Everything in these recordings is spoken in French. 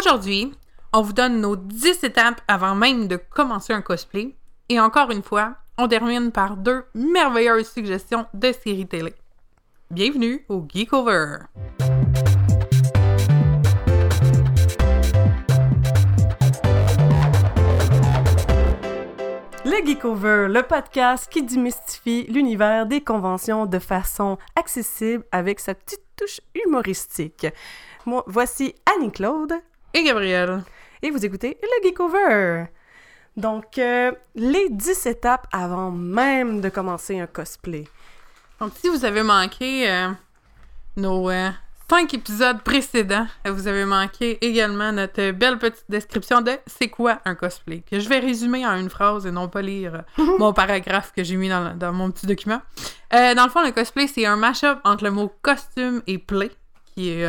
Aujourd'hui, on vous donne nos 10 étapes avant même de commencer un cosplay. Et encore une fois, on termine par deux merveilleuses suggestions de séries télé. Bienvenue au Geekover! Le Geekover, le podcast qui démystifie l'univers des conventions de façon accessible avec sa petite touche humoristique. Moi, voici Annie-Claude. Et Gabriel. Et vous écoutez le Geekover. Donc, euh, les 10 étapes avant même de commencer un cosplay. Donc, si vous avez manqué euh, nos euh, 5 épisodes précédents, vous avez manqué également notre belle petite description de c'est quoi un cosplay, que je vais résumer en une phrase et non pas lire mon paragraphe que j'ai mis dans, dans, mon petit document. Euh, dans le fond, le cosplay, c'est un mash-up entre le mot costume et play, qui est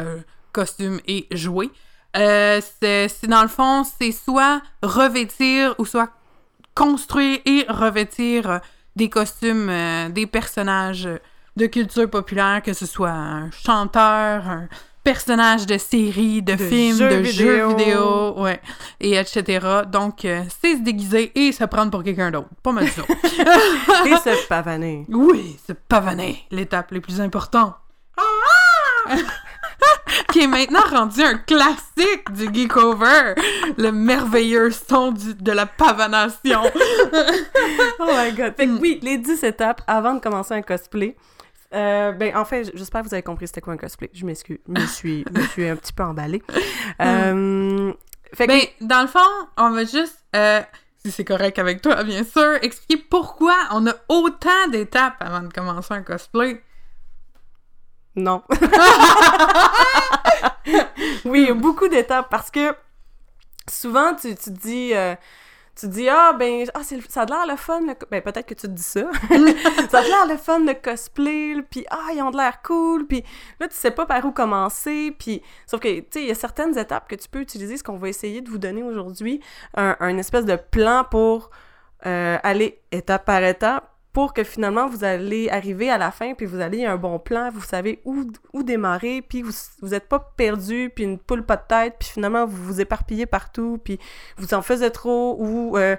costume et jouer. Euh, c'est dans le fond, c'est soit revêtir ou soit construire et revêtir des costumes euh, des personnages de culture populaire, que ce soit un chanteur, un personnage de série, de, De film, jeux de vidéo. jeux vidéo, ouais, et etc. Donc, euh, c'est se déguiser et se prendre pour quelqu'un d'autre. Pas mal ça. Et se pavaner. oui, se pavaner, l'étape la plus importante. qui est maintenant rendu un classique du Geekover, le merveilleux son du- de la pavanation. Oh my god. Fait que oui, les 10 étapes avant de commencer un cosplay. Euh, ben, en fait, j'espère que vous avez compris c'était quoi un cosplay. Je m'excuse. Je me suis, je me suis un petit peu emballée. Euh, fait que Ben, dans le fond, on va juste, euh, si c'est correct avec toi, bien sûr, expliquer pourquoi on a autant d'étapes avant de commencer un cosplay. Non. oui, il y a beaucoup d'étapes parce que souvent, tu, tu te dis. euh, tu dis, ah, ben, ah, c'est ça a l'air le fun. le Ben, peut-être que tu te dis ça. ça a l'air le fun, le cosplay. Puis, ah, ils ont de l'air cool. Puis là, tu sais pas par où commencer. Puis, sauf que, tu sais, il y a certaines étapes que tu peux utiliser, ce qu'on va essayer de vous donner aujourd'hui, un, un espèce de plan pour euh, aller étape par étape pour que finalement vous allez arriver à la fin puis vous allez un bon plan, vous savez où, où démarrer puis vous vous êtes pas perdu puis une poule pas de tête puis finalement vous vous éparpillez partout puis vous en faisiez trop ou euh,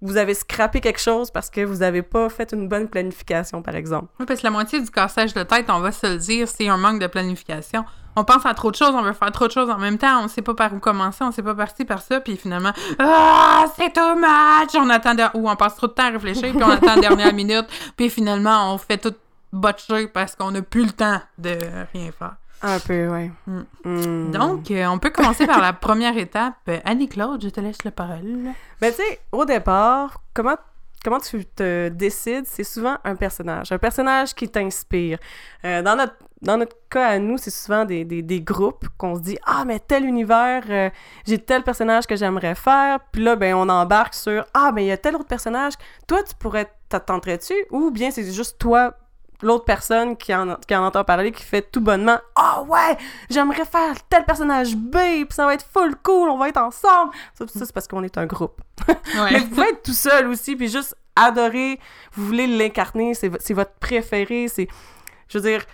vous avez scrappé quelque chose parce que vous avez pas fait une bonne planification par exemple. Oui, parce que la moitié du cassage de tête, on va se le dire, c'est un manque de planification. On pense à trop de choses, on veut faire trop de choses en même temps, on sait pas par où commencer, on sait pas parti par ça, puis finalement, ah, c'est too much! On attend, de- ou on passe trop de temps à réfléchir, puis on attend la dernière minute, puis finalement, on fait tout botcher parce qu'on n'a plus le temps de rien faire. Un peu, ouais. Mm. Mm. Donc, euh, on peut commencer par la première étape. Euh, Annie-Claude, je te laisse la parole. Ben, tu sais, au départ, comment, comment tu te décides, c'est souvent un personnage. Un personnage qui t'inspire. Euh, dans, notre, dans notre cas à nous, c'est souvent des, des, des groupes qu'on se dit Ah, mais tel univers, euh, j'ai tel personnage que j'aimerais faire. Puis là, ben, on embarque sur Ah, mais il y a tel autre personnage. Toi, tu pourrais t'attenterais-tu Ou bien c'est juste toi. L'autre personne qui en, qui en entend parler, qui fait tout bonnement Ah ouais, j'aimerais faire tel personnage B, puis ça va être full cool, on va être ensemble. Ça, ça, c'est parce qu'on est un groupe. Mais vous pouvez être tout seul aussi, puis juste adorer, vous voulez l'incarner, c'est votre préféré, c'est... Je veux dire,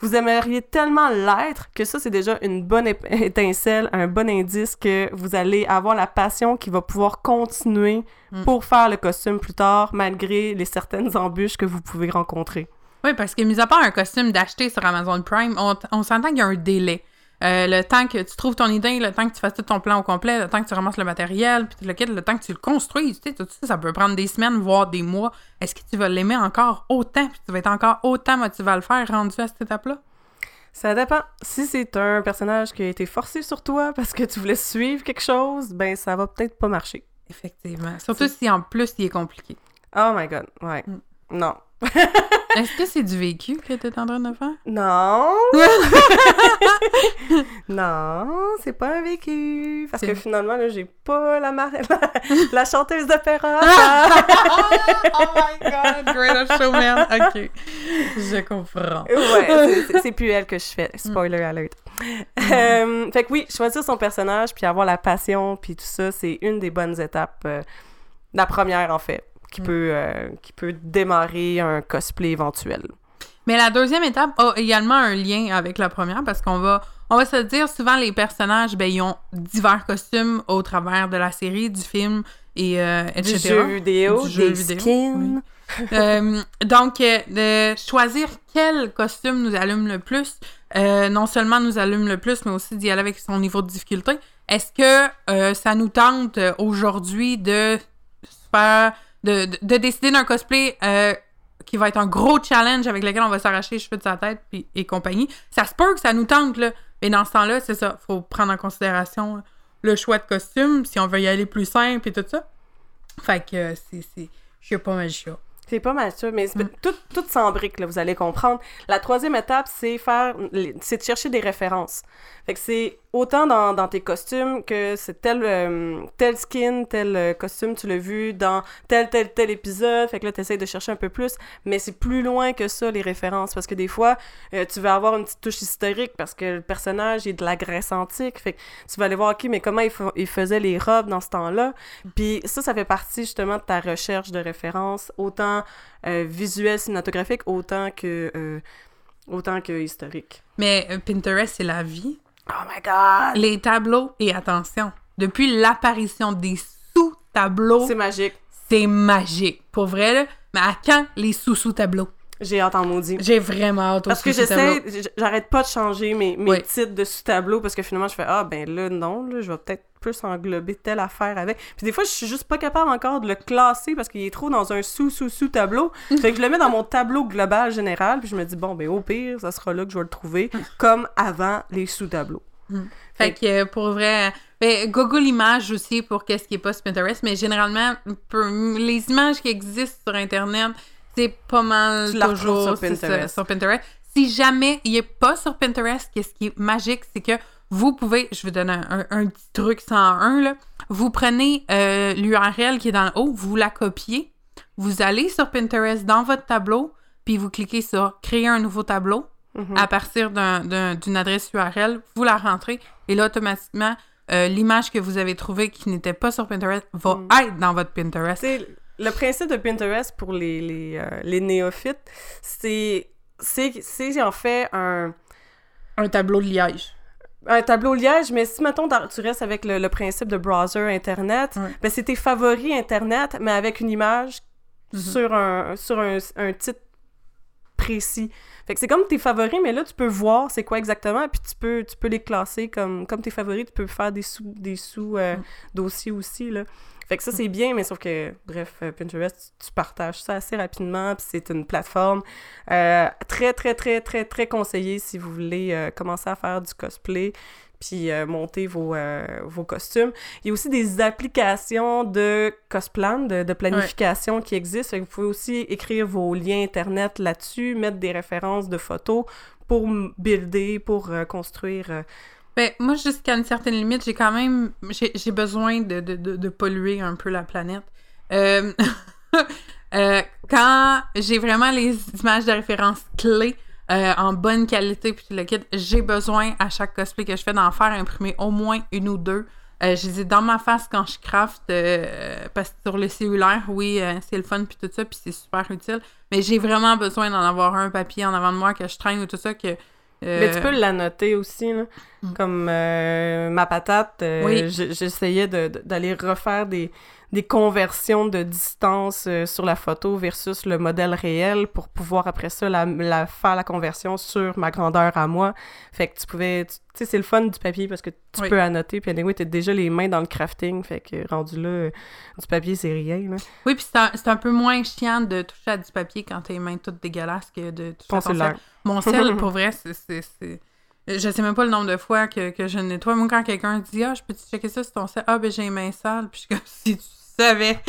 vous aimeriez tellement l'être que ça, c'est déjà une bonne étincelle, un bon indice que vous allez avoir la passion qui va pouvoir continuer Mm. pour faire le costume plus tard, malgré les certaines embûches que vous pouvez rencontrer. Oui, parce que, mis à part un costume d'acheter sur Amazon Prime, on, on s'entend qu'il y a un délai. Euh, le temps que tu trouves ton idée, le temps que tu fasses tout ton plan au complet, le temps que tu ramasses le matériel, puis le, kit, le temps que tu le construises, tu sais, tout ça, ça peut prendre des semaines, voire des mois. Est-ce que tu vas l'aimer encore autant, puis tu vas être encore autant motivé à le faire rendu à cette étape-là? Ça dépend. Si c'est un personnage qui a été forcé sur toi parce que tu voulais suivre quelque chose, ben ça va peut-être pas marcher. Effectivement. Surtout si en plus il est compliqué. Oh my god, ouais. Mm. Non. Est-ce que c'est du vécu que tu es en train de faire? Non. non, c'est pas un vécu. Parce que finalement, là, j'ai pas la, mar- la, la chanteuse d'opéra. oh my god, greatest showman. Ok, je comprends. ouais, c'est- plus elle que je fais. Spoiler alert. Euh, fait que oui, choisir son personnage, puis avoir la passion, puis tout ça, c'est une des bonnes étapes. euh, la première, en fait, qui, Mm. peut, euh, qui peut démarrer un cosplay éventuel. Mais la deuxième étape a également un lien avec la première parce qu'on va, on va se dire, souvent les personnages, ben, ils ont divers costumes au travers de la série, du film et euh, Du etc. jeu vidéo, Du jeu des vidéo, skins. Euh, donc, euh, de choisir quel costume nous allume le plus, non seulement nous allume le plus, mais aussi d'y aller avec son niveau de difficulté. Est-ce que ça nous tente aujourd'hui de faire, de, de, de décider d'un cosplay euh, qui va être un gros challenge avec lequel on va s'arracher les cheveux de sa tête puis, et compagnie? Ça se peut que ça nous tente, là. Mais dans ce temps-là, c'est ça. faut prendre en considération le choix de costume, si on veut y aller plus simple et tout ça. Fait que euh, c'est... c'est- Je sais pas ça. C'est pas mal ça, mais Mm. tout, tout s'embrique, là, vous allez comprendre. La troisième étape, c'est faire, c'est de chercher des références. Fait que c'est autant dans, dans tes costumes que c'est tel, euh, tel skin, tel euh, costume, tu l'as vu dans tel, tel, tel épisode. Fait que là, t'essayes de chercher un peu plus, mais c'est plus loin que ça, les références, parce que des fois, euh, tu vas avoir une petite touche historique parce que le personnage est de la Grèce antique. Fait que tu vas aller voir, OK, mais comment il, il faisait les robes dans ce temps-là? Puis ça, ça fait partie justement de ta recherche de références, autant euh, visuel, cinématographique, autant que, autant que historique. Mais Pinterest, c'est la vie? Oh my god! Les tableaux, et attention, depuis l'apparition des sous-tableaux, C'est magique. c'est magique. Pour vrai, là. Mais à quand les sous-sous-tableaux? J'ai hâte en maudit. J'ai vraiment hâte Parce que j'essaie, j'arrête pas de changer mes, mes Oui. titres de sous-tableaux parce que finalement je fais Ah ben là non, là, je vais peut-être plus englober telle affaire avec. Puis des fois je suis juste pas capable encore de le classer parce qu'il est trop dans un sous-sous-sous-tableau. fait que je le mets dans mon tableau global général puis je me dis bon ben au pire ça sera là que je vais le trouver comme avant les sous-tableaux. Fait que euh, pour vrai, ben, Google Images aussi pour qu'est-ce qui est pas Pinterest, mais généralement, pour- les images qui existent sur Internet, c'est pas mal Tu toujours sur ça, Pinterest. sur Pinterest. Si jamais il est pas sur Pinterest, qu'est-ce qui est magique, c'est que vous pouvez, je vais donner un, un- un petit truc 101, là, vous prenez euh, l'URL qui est dans le haut, vous la copiez, vous allez sur Pinterest dans votre tableau, puis vous cliquez sur créer un nouveau tableau Mhm. à partir d'un- d'un- d'une adresse URL, vous la rentrez et là, automatiquement, euh, l'image que vous avez trouvée qui n'était pas sur Pinterest va Mm. être dans votre Pinterest. Le principe de Pinterest pour les, les, euh, les néophytes, c'est en fait un Un tableau de liège. un tableau liège, mais si, mettons, dans- tu restes avec le, le principe de browser Internet, Ouais. ben, c'est tes favoris Internet, mais avec une image Mhm. sur, un, sur un, un titre précis. Fait que c'est comme tes favoris, mais là, tu peux voir c'est quoi exactement, puis tu peux, tu peux les classer comme, comme tes favoris, tu peux faire des sous, des sous euh, Mm. dossiers aussi, là. Fait que ça, c'est bien, mais sauf que, bref, euh, Pinterest, tu, tu partages ça assez rapidement, puis c'est une plateforme euh, très, très, très, très, très conseillée si vous voulez euh, commencer à faire du cosplay, puis euh, monter vos, euh, vos costumes. Il y a aussi des applications de cosplan, de, de planification qui existent. Vous pouvez aussi écrire vos liens Internet là-dessus, mettre des références de photos pour builder, pour euh, construire. Ben, moi, jusqu'à une certaine limite, j'ai quand même... J'ai besoin de, de, polluer un peu la planète. Euh, euh, quand j'ai vraiment les images de référence clés euh, en bonne qualité, puis le kit, j'ai besoin, à chaque cosplay que je fais, d'en faire imprimer au moins une ou deux. Je les ai dans ma face quand je craft, parce que sur le cellulaire, oui, c'est le fun, puis tout ça, puis c'est super utile. Mais j'ai vraiment besoin d'en avoir un papier en avant de moi que je traîne ou tout ça, que... euh, Mais tu peux l'annoter aussi, là. Mm. Comme euh, ma patate, euh, Oui. j'essayais de- de- d'aller refaire des, des conversions de distance euh, sur la photo versus le modèle réel pour pouvoir après ça la, la- faire la conversion sur ma grandeur à moi. Fait que tu pouvais... Tu sais, c'est le fun du papier parce que tu Oui. peux annoter, puis anyway, t'as déjà les mains dans le crafting, fait que rendu là, euh, du papier, c'est rien, là. Oui, puis c'est un, un peu moins chiant de toucher à du papier quand t'as les mains toutes dégueulasses que de toucher Ton à ton cellulaire. Mon sel, pour vrai, c'est... Je sais même pas le nombre de fois que, que je nettoie. Moi, quand quelqu'un dit « Ah, je peux-tu checker ça sur ton sel? »« Ah, ben j'ai les mains sales. » Puis je suis comme « Si tu savais!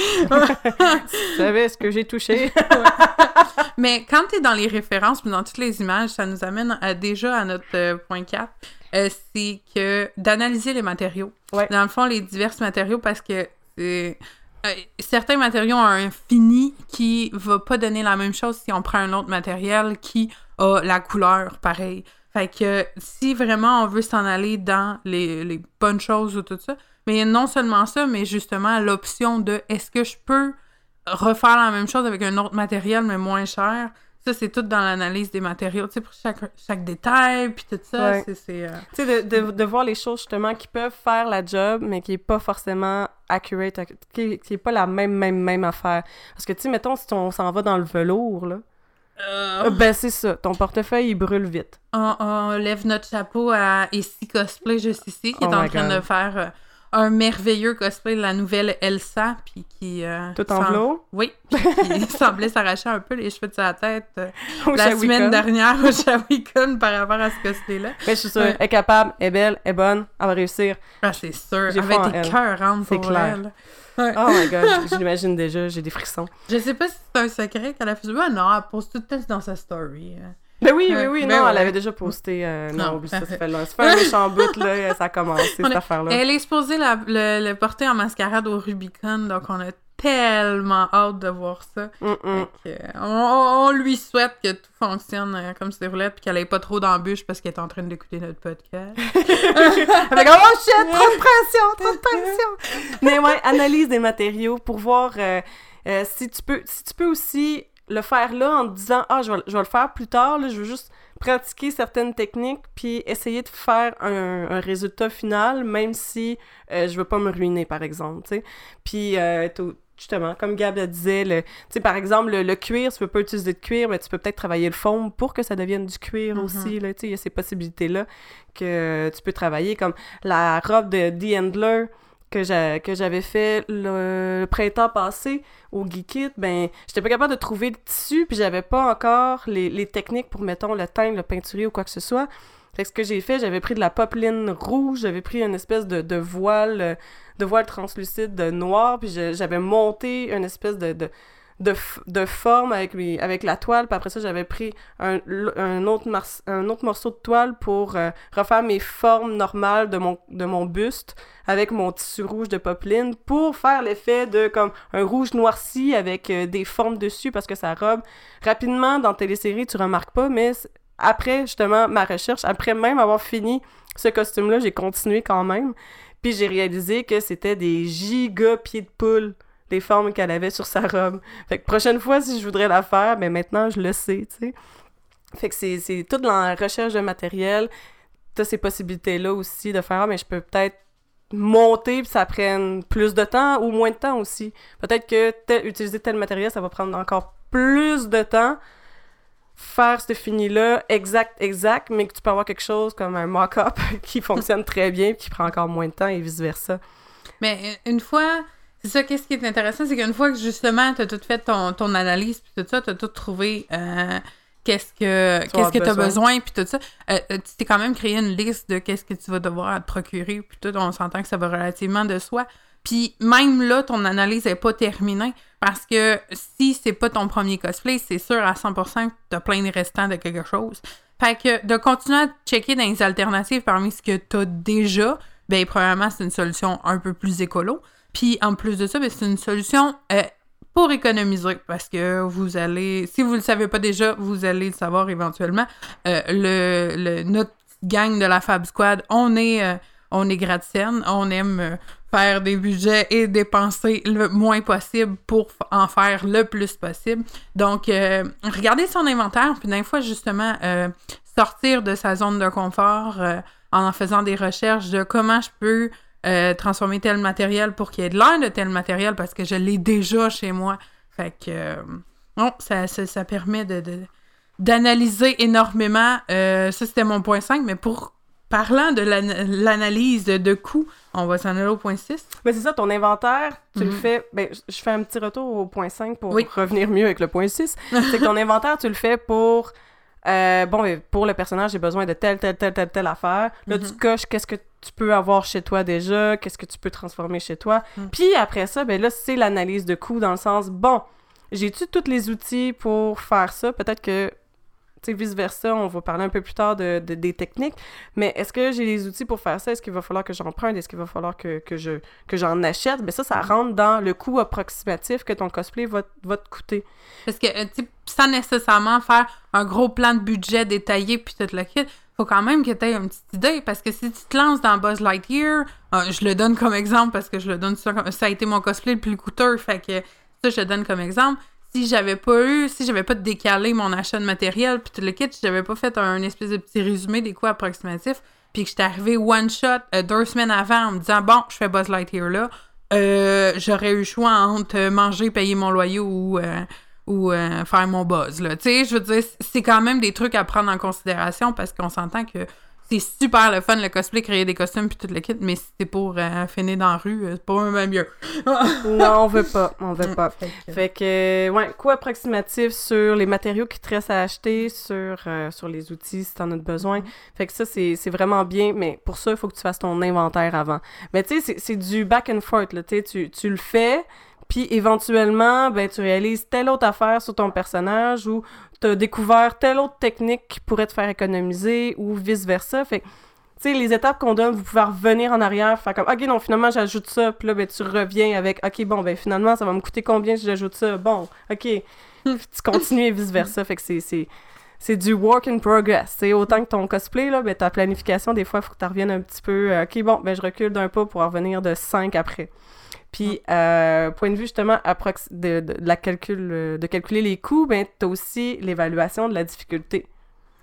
Tu savais ce que j'ai touché? » Mais quand t'es dans les références, puis dans toutes les images, ça nous amène à- déjà à notre euh, point 4. euh, c'est que d'analyser les matériaux. Ouais. Dans le fond, les divers matériaux, parce que euh, certains matériaux ont un fini qui va pas donner la même chose si on prend un autre matériel qui a la couleur pareille. Fait que si vraiment on veut s'en aller dans les, les bonnes choses ou tout ça, mais non seulement ça, mais justement l'option de est-ce que je peux refaire la même chose avec un autre matériel mais moins cher, ça, c'est tout dans l'analyse des matériaux, tu sais, pour chaque, chaque détail, puis tout ça, Ouais. c'est- euh, Tu sais, de, de, de voir les choses justement qui peuvent faire la job, mais qui est pas forcément accurate, ac- qui, qui est pas la même, même, même affaire. Parce que, tu sais, mettons, si on s'en va dans le velours, là, euh, euh, ben c'est ça, ton portefeuille, il brûle vite. on, on lève notre chapeau à Ici Cosplay juste ici, qui est Oh en my train God. de faire euh, un merveilleux cosplay de la nouvelle Elsa, puis qui... euh, Tout en velours. Oui, qui semblait s'arracher un peu les cheveux de sa tête euh, la Shawicon. semaine dernière au Shawicon par rapport à ce cosplay-là. Mais je suis sûre, elle est capable, elle est belle, elle est bonne, elle va réussir. Ah, c'est sûr. Elle. cœurs rentres C'est pour clair. elle. Ouais. Oh my god, je l'imagine déjà, j'ai des frissons. Je sais pas si c'est un secret qu'elle a fait. Ah non, elle pose tout le temps dans sa story. euh. Ben oui, oui, oui, ben non, ouais. elle avait déjà posté. euh, non, Non, oublie ça, ça fait, long- ça fait un méchant bout, là, ça a commencé, On cette affaire-là. Elle est supposée la- le, le porter en mascarade au Rubicon, donc on a tellement hâte de voir ça. Mm, mm. Que, on, on lui souhaite que tout fonctionne euh, comme c'était roulette, puis qu'elle ait pas trop d'embûches parce qu'elle est en train d'écouter notre podcast. Avec oh shit, trop de pression, trop de pression. Mais ouais, analyse des matériaux pour voir euh, euh, si tu peux si tu peux aussi le faire là en te disant ah je vais, je vais le faire plus tard là, je veux juste pratiquer certaines techniques puis essayer de faire un, un résultat final même si euh, je veux pas me ruiner par exemple. Puis euh, justement comme Gab le disait le tu sais par exemple le, le cuir, tu peux pas utiliser de cuir mais tu peux peut-être travailler le fond pour que ça devienne du cuir Mhm. aussi là, tu sais, il y a ces possibilités là que tu peux travailler, comme la robe de The Handler que j'a- que j'avais fait le, printemps passé au Geekit, ben, j'étais pas capable de trouver le tissu, puis j'avais pas encore les, techniques pour, mettons, le teindre, le peinturer ou quoi que ce soit. Fait que ce que j'ai fait, j'avais pris de la popeline rouge, j'avais pris une espèce de, voile, de voile translucide de noir, puis j'avais monté une espèce de, forme avec, avec la toile, puis après ça, j'avais pris un, autre morceau de toile pour euh, refaire mes formes normales de mon buste avec mon tissu rouge de popeline pour faire l'effet de comme un rouge noirci avec euh, des formes dessus parce que sa robe, rapidement dans télésérie, tu remarques pas, mais après justement ma recherche, après même avoir fini ce costume-là, j'ai continué quand même. Puis j'ai réalisé que c'était des giga pieds de poule, les formes qu'elle avait sur sa robe. Fait que prochaine fois, si je voudrais la faire, mais maintenant je le sais, tu sais. Fait que c'est, toute la recherche de matériel. T'as ces possibilités-là aussi de faire, mais je peux peut-être monter puis ça prenne plus de temps ou moins de temps aussi. Peut-être que tel- utiliser tel matériel, ça va prendre encore plus de temps. Faire ce fini-là exact, exact, mais que tu peux avoir quelque chose comme un mock-up qui fonctionne très bien qui prend encore moins de temps et vice-versa. Mais euh, une fois, c'est ça, qu'est-ce qui est intéressant, c'est qu'une fois que justement, tu as tout fait ton, ton analyse, puis tout ça, tu as tout trouvé, euh, qu'est-ce que Tu qu'est-ce que as besoin. besoin, puis tout ça, euh, euh, tu t'es quand même créé une liste de qu'est-ce que tu vas devoir te procurer, puis tout, on s'entend que ça va relativement de soi. Puis même là, ton analyse n'est pas terminée, parce que si c'est pas ton premier cosplay, c'est sûr à 100% que tu as plein de restants de quelque chose. Fait que de continuer à checker dans les alternatives parmi ce que tu as déjà, ben premièrement, c'est une solution un peu plus écolo. Puis en plus de ça, ben, c'est une solution euh, pour économiser parce que vous allez, si vous le savez pas déjà, vous allez le savoir éventuellement. Euh, le, le- notre gang de la Fab Squad, on est, euh, on est gratte-ciel, on aime euh, faire des budgets et dépenser le moins possible pour en faire le plus possible. Donc, euh, regardez son inventaire, puis d'un fois, justement, euh, sortir de sa zone de confort en faisant des recherches de comment je peux euh, transformer tel matériel pour qu'il y ait de l'air de tel matériel parce que je l'ai déjà chez moi. Fait que, euh, non, ça, ça, ça permet de, d'analyser énormément. Euh, ça, c'était mon point 5, mais pour parlant de l'ana- l'analyse de, de coûts, on va s'en aller au point 6. Mais c'est ça, ton inventaire, tu le Mhm. fais. Ben, je- je fais un petit retour au point 5 pour Oui. revenir mieux avec le point 6. c'est que ton inventaire, tu le fais pour. Euh, bon, pour le personnage, j'ai besoin de telle, telle, telle, telle, telle affaire. Là, Mhm. tu coches qu'est-ce que tu peux avoir chez toi déjà, qu'est-ce que tu peux transformer chez toi? Mhm. Puis après ça, ben là, c'est l'analyse de coût dans le sens, bon, j'ai-tu tous les outils pour faire ça? Peut-être que tu sais, vice-versa, on va parler un peu plus tard de, de- des techniques, mais est-ce que j'ai les outils pour faire ça? Est-ce qu'il va falloir que j'emprunte? Est-ce qu'il va falloir que, que je que j'en achète? Mais ça, ça rentre dans le coût approximatif que ton cosplay va, va te coûter. Parce que, euh, tu sans nécessairement faire un gros plan de budget détaillé puis tout le kit, faut quand même que tu aies une petite idée. Parce que si tu te lances dans Buzz Lightyear, euh, je le donne comme exemple parce que je le donne ça ça a été mon cosplay le plus coûteux, fait que ça, je le donne comme exemple. Si j'avais pas eu, si j'avais pas décalé mon achat de matériel, puis tout le kit, j'avais pas fait un, espèce de petit résumé des coûts approximatifs, puis que j'étais arrivé one shot euh, deux semaines avant en me disant bon, je fais Buzz Lightyear là, euh, j'aurais eu le choix entre manger, payer mon loyer ou euh, ou faire mon buzz là. Tu sais, je veux dire, c'est quand même des trucs à prendre en considération parce qu'on s'entend que c'est super le fun, le cosplay, créer des costumes puis tout le kit, mais si c'est pour euh, finir dans la rue, euh, c'est pas même mieux. non, on veut pas, on veut pas. Fait que, ouais, coût approximatif sur les matériaux qui te restent à acheter, sur, euh, sur les outils si t'en as besoin. Mm. Fait que ça, c'est vraiment bien, mais pour ça, il faut que tu fasses ton inventaire avant. Mais tu sais, c'est du back and forth, là, tu tu le fais, puis éventuellement, ben, tu réalises telle autre affaire sur ton personnage ou t'as découvert telle autre technique qui pourrait te faire économiser ou vice-versa. Fait tu sais, les étapes qu'on donne, vous pouvez revenir en arrière, faire comme, OK, non, finalement, j'ajoute ça, puis là, ben, tu reviens avec, OK, bon, ben, finalement, ça va me coûter combien si j'ajoute ça? Bon, OK. tu continues et vice-versa. Fait que c'est, c'est, du work in progress. C'est autant que ton cosplay, là, ben, ta planification, des fois, il faut que tu reviennes un petit peu, euh, OK, bon, ben, je recule d'un pas pour revenir de 5 après. Puis, euh, point de vue justement de, de, la calcul, de calculer les coûts, ben, tu as aussi l'évaluation de la difficulté,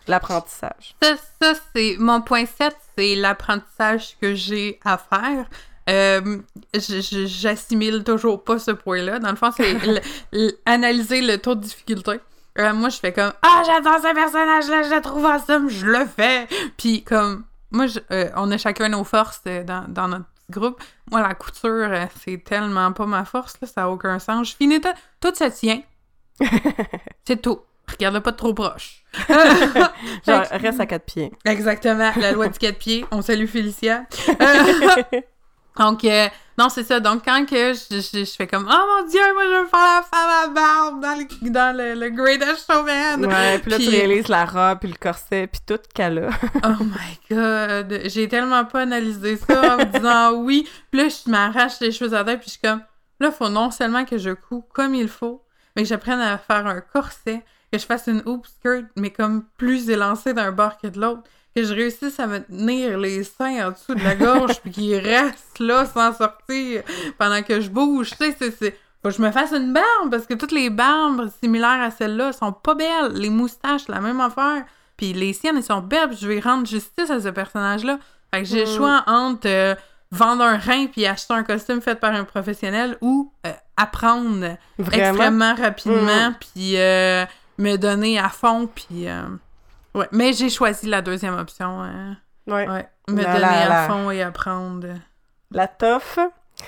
l'apprentissage. Ça, ça c'est mon point 7, c'est l'apprentissage que j'ai à faire. Euh, J'assimile toujours pas ce point-là. Dans le fond, c'est analyser le taux de difficulté. Euh, moi, je fais comme Ah, j'adore ce personnage-là, je le trouve awesome, je le fais. Puis, comme, moi, euh, on a chacun nos forces euh, dans, dans notre groupe. Moi, la couture, euh, c'est tellement pas ma force, là, ça n'a aucun sens. Je finis tout, tout ça tient. c'est tout. Regarde-le pas trop proche. Genre, reste à quatre pieds. Exactement, la loi du quatre pieds. On salue Félicia. Donc, euh, non, c'est ça. Donc, quand que je, je, fais comme « Oh mon Dieu, moi, je veux faire la femme à barbe dans le, dans le, le Greatest Showman! » Ouais, puis là, tu réalises la robe, puis le corset, puis tout qu'elle a. oh my God! J'ai tellement pas analysé ça en me disant « Oui! » Puis là, je m'arrache les choses à tête, puis je suis comme « Là, faut non seulement que je couds comme il faut, mais que j'apprenne à faire un corset, que je fasse une hoop skirt, mais comme plus élancée d'un bord que de l'autre. » que je réussisse à me tenir les seins en dessous de la gorge puis qu'ils restent là sans sortir pendant que je bouge. Tu sais, c'est... Faut que je me fasse une barbe parce que toutes les barbes similaires à celle-là sont pas belles. Les moustaches, la même affaire. Puis les siennes, elles sont belles. je vais rendre justice à ce personnage-là. Fait que j'ai le mm. choix entre euh, vendre un rein puis acheter un costume fait par un professionnel ou euh, apprendre extrêmement rapidement mm. puis euh, me donner à fond puis Ouais, mais j'ai choisi la deuxième option. Hein. Ouais. ouais. Me donner à fond et apprendre. La toffe.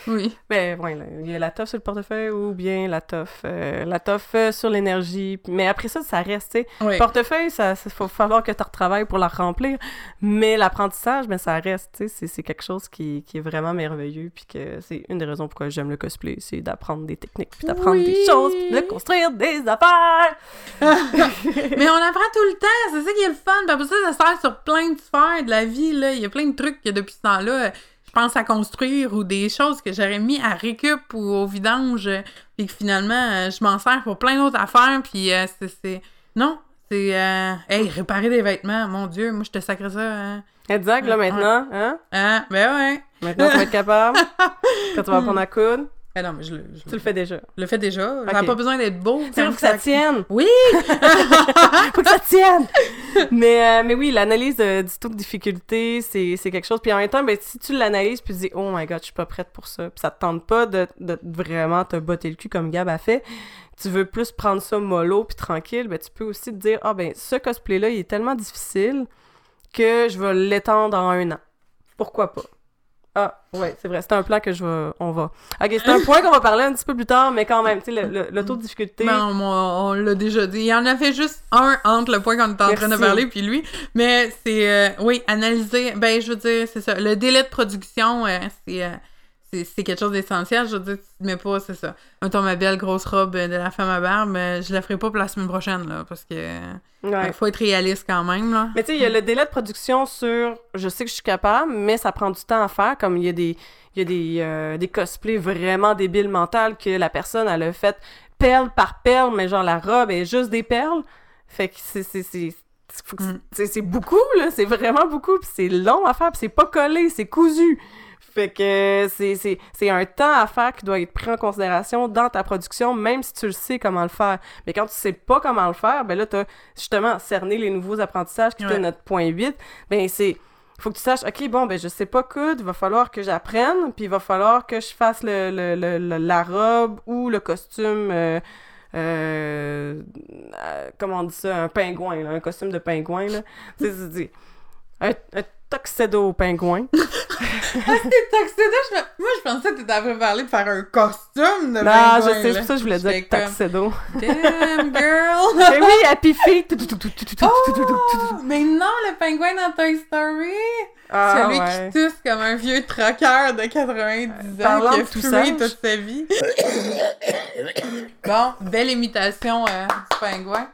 Oui. Ben, ouais, il y a la toffe sur le portefeuille ou bien la toffe, euh, la toffe euh, sur l'énergie. Mais après ça, ça reste, tu sais. Portefeuille, ça, faut falloir que tu retravailles pour la remplir. Mais l'apprentissage, ben, ça reste, tu sais. C'est quelque chose qui, qui, est vraiment merveilleux. Puis que c'est une des raisons pourquoi j'aime le cosplay. C'est d'apprendre des techniques, puis d'apprendre des choses, puis de construire des affaires. Mais on apprend tout le temps. C'est ça qui est le fun. Puis après ça, ça sert sur plein de sphères de la vie, là. Il y a plein de trucs que depuis ce temps-là pense à construire ou des choses que j'aurais mis à récup ou au vidange. Et que finalement euh, je m'en sers pour plein d'autres affaires puis euh, c'est non c'est euh, hey réparer des vêtements mon dieu moi je te sacre ça hein. exact là maintenant hein? Ah ben ouais. Maintenant tu vas être capable. Quand tu vas apprendre à coudre eh non, mais je tu le fais déjà. le fais déjà. Okay. pas besoin d'être beau. Il faut que ça, tienne. Oui! faut que ça tienne! mais, euh, mais oui, l'analyse du taux de difficulté, c'est, quelque chose. Puis en même temps, ben, si tu l'analyses puis tu dis « Oh my God, je suis pas prête pour ça », puis ça te tente pas de, de vraiment te botter le cul comme Gab a fait, tu veux plus prendre ça mollo puis tranquille, ben, tu peux aussi te dire « Ah ben, ce cosplay-là, il est tellement difficile que je vais l'étendre en un an. Pourquoi pas? » Ah, ouais, c'est vrai. C'est un plan que je vais. On va. Ok, c'est un point qu'on va parler un petit peu plus tard, mais quand même, tu sais, le, taux de difficulté. Non, on, l'a déjà dit. Il y en a fait juste un entre le point qu'on est en train de parler puis lui. Mais c'est. Euh, oui, analyser. Ben, je veux dire, c'est ça. Le délai de production, euh, c'est. Euh, c'est quelque chose d'essentiel. Je veux dire, tu te mets pas, c'est ça. Mettons ma belle grosse robe de la femme à barbe, mais je la ferai pas pour la semaine prochaine, là, parce que. Faut être réaliste quand même, là. Mais tu sais, il y a le délai de production sur je sais que je suis capable, mais ça prend du temps à faire, comme il y a des. Il y a des, euh, des cosplays vraiment débiles mentales que la personne, elle a fait perle par perle, mais genre la robe est juste des perles. Fait que c'est. Mm. C'est beaucoup, là. C'est vraiment beaucoup. Puis c'est long à faire. Puis c'est pas collé. C'est cousu Fait que c'est- un temps à faire qui doit être pris en considération dans ta production, même si tu le sais comment le faire. Mais quand tu sais pas comment le faire, ben là, t'as justement cerné les nouveaux apprentissages qui Ouais. étaient notre point 8. Ben c'est... Faut que tu saches, OK, bon, ben je sais pas coudre, il va falloir que j'apprenne, puis il va falloir que je fasse le, le- le- la robe ou le costume... euh, euh, euh, comment on dit ça, un pingouin, là, un costume de pingouin, là. Tu sais, un tuxedo au pingouin. T'es tuxedo, je me- Moi, je pensais que t'étais après parler de faire un costume de non, pingouin, je sais, c'est pour ça que je voulais dire J'étais comme, tuxedo. Damn, girl! Mais oui, Happy Feet! Oh! Mais non, le pingouin dans Toy Story! Ah, Celui ouais. qui tousse comme un vieux troqueur de 90 ans Parlant qui a de fumé toute sa vie. bon, belle imitation euh, du pingouin.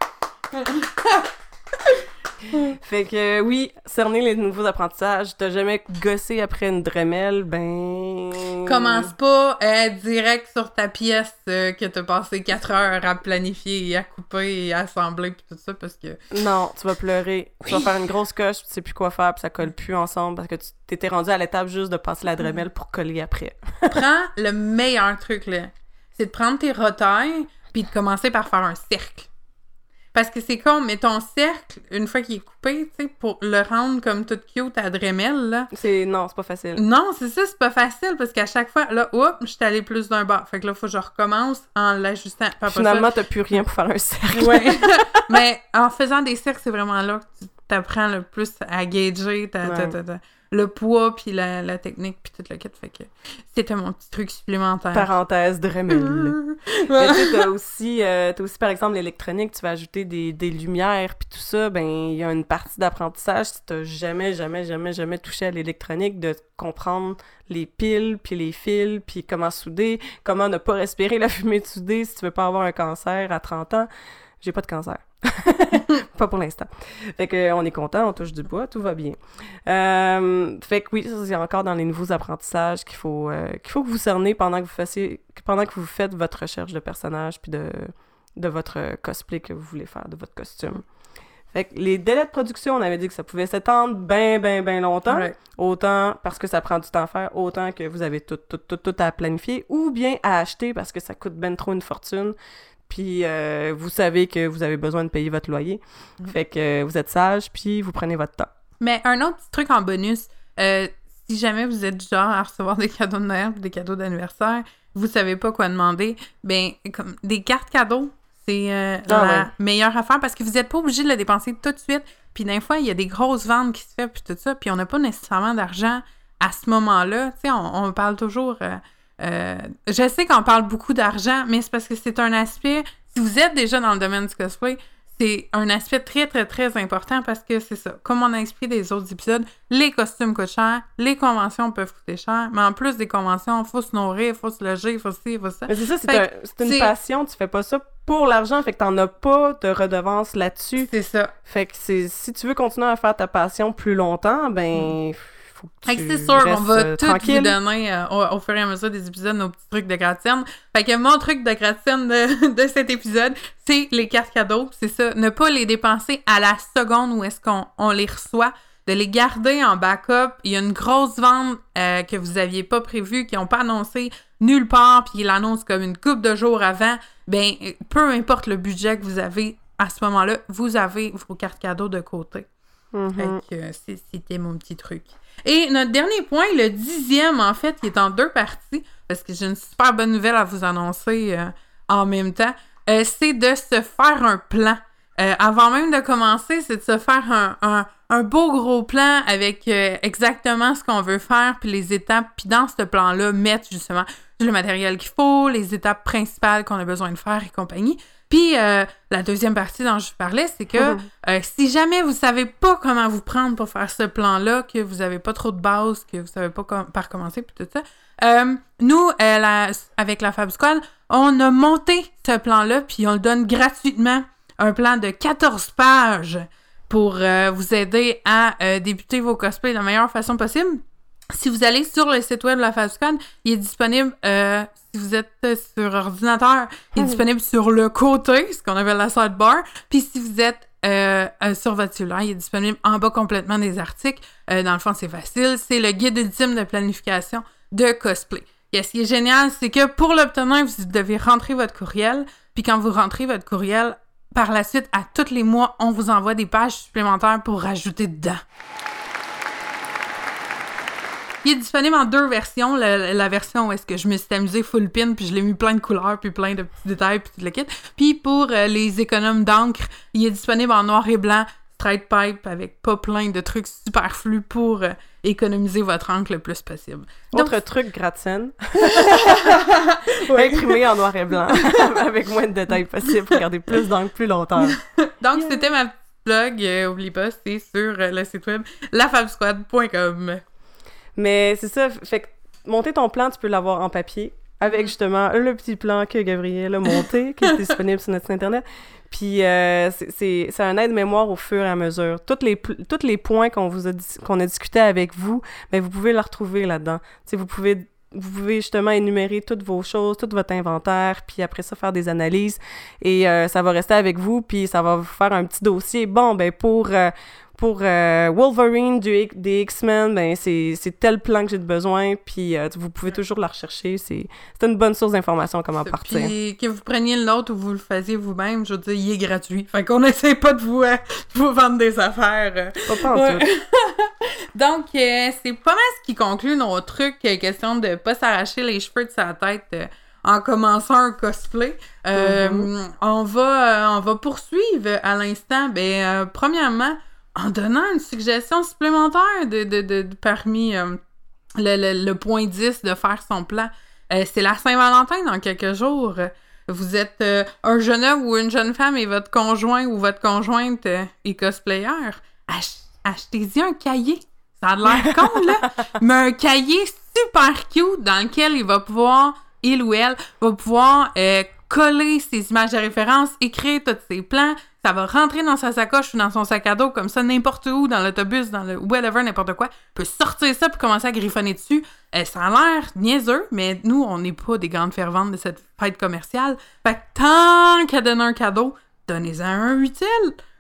Fait que oui, cerner les nouveaux apprentissages. T'as jamais gossé après une Dremel, ben... Commence pas euh, direct sur ta pièce euh, que t'as passé 4 heures à planifier et à couper et à assembler pis tout ça parce que Non, tu vas pleurer. Tu vas faire une grosse coche, puis tu sais plus quoi faire, puis ça colle plus ensemble parce que tu t'étais rendu à l'étape juste de passer la Dremel pour coller après. prends le meilleur truc là. C'est de prendre tes retailles puis de commencer par faire un cercle. Parce que c'est con, mais ton cercle, une fois qu'il est coupé, tu sais, pour le rendre comme tout cute à Dremel, là. C'est... Non, c'est pas facile. Non, c'est ça, c'est pas facile parce qu'à chaque fois, là, oups, je suis allée plus d'un bord. Fait que là, faut que je recommence en l'ajustant. Finalement, t'as plus rien pour faire un cercle. Ouais. mais en faisant des cercles, c'est vraiment là que tu t'apprends le plus à gager ta- ta- ta- le poids puis la, la technique puis toute la quête. Fait que c'était mon petit truc supplémentaire. Parenthèse Dremel. Mmh. Mais tu sais, t'as aussi, euh, aussi, par exemple, l'électronique, tu vas ajouter des, des lumières, puis tout ça, ben, il y a une partie d'apprentissage, si t'as jamais, jamais, jamais, jamais touché à l'électronique, de comprendre les piles, puis les fils, puis comment souder, comment ne pas respirer la fumée de souder si tu veux pas avoir un cancer à 30 ans. J'ai pas de cancer. pas pour l'instant. Fait que, euh, on est content, on touche du bois, tout va bien. Euh, fait que oui, ça c'est encore dans les nouveaux apprentissages qu'il faut, euh, qu'il faut que vous cernez pendant que vous fassiez, pendant que vous faites votre recherche de personnage puis de, de votre cosplay que vous voulez faire, de votre costume. Fait que les délais de production, on avait dit que ça pouvait s'étendre bien, bien, bien longtemps. Ouais. Autant parce que ça prend du temps à faire, autant que vous avez tout, tout, tout, tout à planifier, ou bien à acheter parce que ça coûte ben trop une fortune. Puis euh, vous savez que vous avez besoin de payer votre loyer. Mhm. Fait que euh, vous êtes sage, puis vous prenez votre temps. Mais un autre petit truc en bonus, euh, si jamais vous êtes du genre à recevoir des cadeaux de Noël des cadeaux d'anniversaire, vous savez pas quoi demander, ben, comme des cartes cadeaux, c'est euh, Ah la ouais. meilleure affaire parce que vous n'êtes pas obligé de le dépenser tout de suite. Puis des fois, il y a des grosses ventes qui se font, puis tout ça, puis on n'a pas nécessairement d'argent à ce moment-là. Tu sais, on, on parle toujours... euh, euh, je sais qu'on parle beaucoup d'argent, mais c'est parce que c'est un aspect... Si vous êtes déjà dans le domaine du cosplay, c'est un aspect très, très, très important parce que c'est ça. Comme on a expliqué des autres épisodes, les costumes coûtent cher, les conventions peuvent coûter cher, mais en plus des conventions, il faut se nourrir, il faut se loger, il faut ci, il faut ça. Mais c'est ça, c'est un- une passion, tu fais pas ça pour l'argent, fait que t'en as pas de redevance là-dessus. C'est ça. Fait que c'est si tu veux continuer à faire ta passion plus longtemps, ben faut que Fait que c'est sûr, on va euh, tout vous donner euh, au, au fur et à mesure des épisodes nos petits trucs de gratte-ciel. Fait que mon truc de gratte-ciel de, de cet épisode, c'est les cartes cadeaux. C'est ça. Ne pas les dépenser à la seconde où est-ce qu'on on les reçoit. De les garder en backup. Il y a une grosse vente euh, que vous aviez pas prévue, qui n'ont pas annoncé nulle part, puis ils l'annoncent comme une coupe de jours avant. Ben, peu importe le budget que vous avez à ce moment-là, vous avez vos cartes cadeaux de côté. Mhm. Fait que euh, c'était mon petit truc. Et notre dernier point, le dixième, en fait, qui est en deux parties, parce que j'ai une super bonne nouvelle à vous annoncer euh, en même temps, euh, c'est de se faire un plan. Euh, avant même de commencer, c'est de se faire un, un- beau gros plan avec exactement ce qu'on veut faire, puis les étapes, puis dans ce plan-là, mettre justement le matériel qu'il faut, les étapes principales qu'on a besoin de faire et compagnie. Puis euh, la deuxième partie dont je vous parlais, c'est que Mhm. euh, si jamais vous savez pas comment vous prendre pour faire ce plan-là, que vous avez pas trop de base, que vous savez pas com- par commencer, puis tout ça, euh, nous, la- avec la Fab Squad, on a monté ce plan-là, puis on le donne gratuitement, un plan de 14 pages pour vous aider à débuter vos cosplays de la meilleure façon possible. Si vous allez sur le site web de la Squad, il est disponible, euh, si vous êtes euh, sur ordinateur, il est Mhm. disponible sur le côté, ce qu'on appelle la sidebar. Puis si vous êtes euh, euh, sur votre cellulaire. Il est disponible en bas complètement des articles. Dans le fond, c'est facile. C'est le guide ultime de planification de cosplay. Et ce qui est génial, c'est que pour l'obtenir, vous devez rentrer votre courriel. Puis quand vous rentrez votre courriel, par la suite, à tous les mois, on vous envoie des pages supplémentaires pour rajouter dedans. Il est disponible en deux versions. La, la version où est-ce que je me suis amusée full pin, puis je l'ai mis plein de couleurs, puis plein de petits détails, puis tout le kit. Puis pour euh, les économes d'encre, il est disponible en noir et blanc, straight pipe, avec pas plein de trucs superflus pour euh, économiser votre encre le plus possible. Donc, Autre truc gratte-scène. Imprimé en noir et blanc, avec moins de détails possible pour garder plus d'encre plus longtemps. donc c'était ma petite blog. euh, oublie pas, c'est sur euh, le site web lafabsquad.com. Mais c'est ça, fait que monter ton plan, tu peux l'avoir en papier, avec justement le petit plan que Gabriel a monté, qui est disponible sur notre site internet. Puis euh, c'est- un aide-mémoire au fur et à mesure. Toutes les, tous les points qu'on vous a, qu'on a discuté avec vous, ben vous pouvez les retrouver là-dedans. Vous pouvez vous pouvez justement énumérer toutes vos choses, tout votre inventaire, puis après ça faire des analyses et euh, ça va rester avec vous, puis ça va vous faire un petit dossier. Bon, ben pour euh, pour euh, Wolverine du, des X-Men, ben c'est tel plan que j'ai besoin, puis euh, vous pouvez toujours la rechercher. C'est une bonne source d'information comment partir. Puis que vous preniez le nôtre ou vous le faisiez vous-même, je veux dire, il est gratuit. Fait qu'on essaie pas de vous, euh, vous vendre des affaires. Pas, pas en Ouais. tout. Donc, c'est pas mal ce qui conclut nos trucs, question de pas s'arracher les cheveux de sa tête en commençant un cosplay. Euh, Mm-hmm. on, va, on va poursuivre à l'instant, ben, euh, premièrement, en donnant une suggestion supplémentaire de, de, de, de- parmi euh, le, le- le point 10 de faire son plan. Euh, c'est la Saint-Valentin dans quelques jours. Vous êtes euh, un jeune homme ou une jeune femme et votre conjoint ou votre conjointe est cosplayer. Ach- Achetez-y un cahier. Ça a l'air con, là. Mais un cahier super cute dans lequel il va pouvoir, il ou elle, va pouvoir coller ses images de référence, écrire tous ses plans. Ça va rentrer dans sa sacoche ou dans son sac à dos, comme ça, n'importe où, dans l'autobus, dans le whatever, n'importe quoi. peut sortir ça puis commencer à griffonner dessus. Euh, ça a l'air niaiseux, mais nous, on n'est pas des grandes ferventes de cette fête commerciale. Fait que tant qu'à donner un cadeau, donnez-en un utile.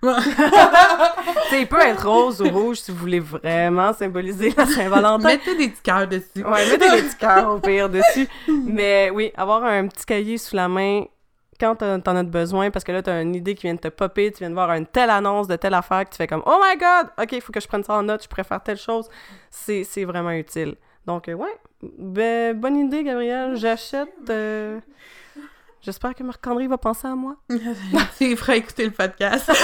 Il peut être rose ou rouge si vous voulez vraiment symboliser la Saint-Valentin. Mettez des petits cœurs dessus. Ouais, mettez des petits cœurs au pire dessus. Mais oui, avoir un petit cahier sous la main quand t'en t'en as besoin, parce que là, t'as une idée qui vient de te popper, tu viens de voir une telle annonce de telle affaire que tu fais comme « Oh my God! OK, il faut que je prenne ça en note, je préfère telle chose. » C'est c'est vraiment utile. Donc, euh, ouais, ben, bonne idée, Gabrielle. J'achète... euh, J'espère que Marc-André va penser à moi. Il fera écouter le podcast.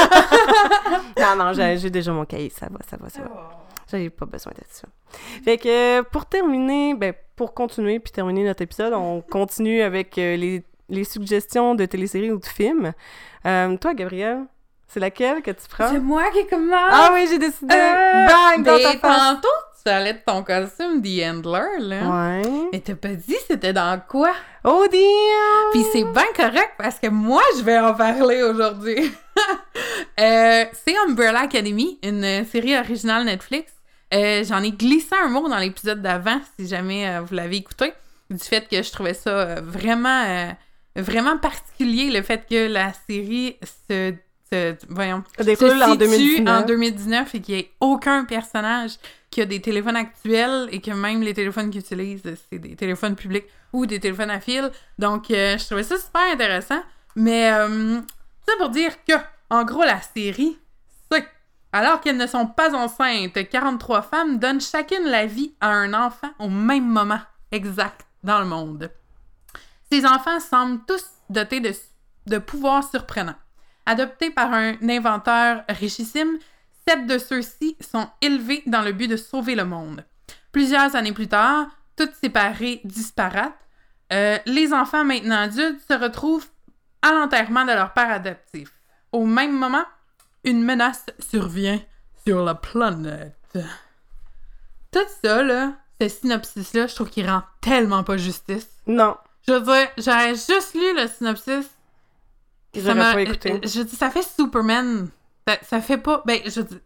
Non, non, j'ai déjà mon cahier, ça va, ça va, ça va. J'avais pas besoin de ça. Fait que pour terminer, ben pour continuer puis terminer notre épisode, on continue avec euh, les, les suggestions de téléséries ou de films. Euh, toi, Gabrielle, c'est laquelle que tu prends? C'est moi qui commence. Ah oui, j'ai décidé! Euh, Bang! Dans ta face! tantôt, tu allais de ton costume The Handler, là. Ouais. Mais t'as pas dit c'était dans quoi? Oh, damn! Puis c'est bien correct parce que moi, je vais en parler aujourd'hui. Euh, c'est Umbrella Academy, une série originale Netflix. Euh, J'en ai glissé un mot dans l'épisode d'avant, si jamais euh, vous l'avez écouté, du fait que je trouvais ça euh, vraiment, euh, vraiment particulier, le fait que la série se... se- voyons, Ça se découle en situe 2019. en 2019 et qu'il n'y ait aucun personnage qui a des téléphones actuels et que même les téléphones qu'ils utilisent, c'est des téléphones publics ou des téléphones à fil. Donc, euh, je trouvais ça super intéressant. Mais, euh, ça pour dire que, en gros, la série, c'est alors qu'elles ne sont pas enceintes, 43 femmes donnent chacune la vie à un enfant au même moment exact dans le monde. Ces enfants semblent tous dotés de, de pouvoirs surprenants. Adoptés par un inventeur richissime, sept de ceux-ci sont élevés dans le but de sauver le monde. Plusieurs années plus tard, toutes séparées, disparates, euh, les enfants maintenant adultes se retrouvent à l'enterrement de leur père adoptif. Au même moment, une menace survient sur la planète. Tout ça, là, ce synopsis-là, je trouve qu'il rend tellement pas justice. Non, Je veux dire, j'aurais juste lu le synopsis. Ça pas écouté. euh, Je dis, ça fait Superman. Ça, ça fait pas. Ben, je dis,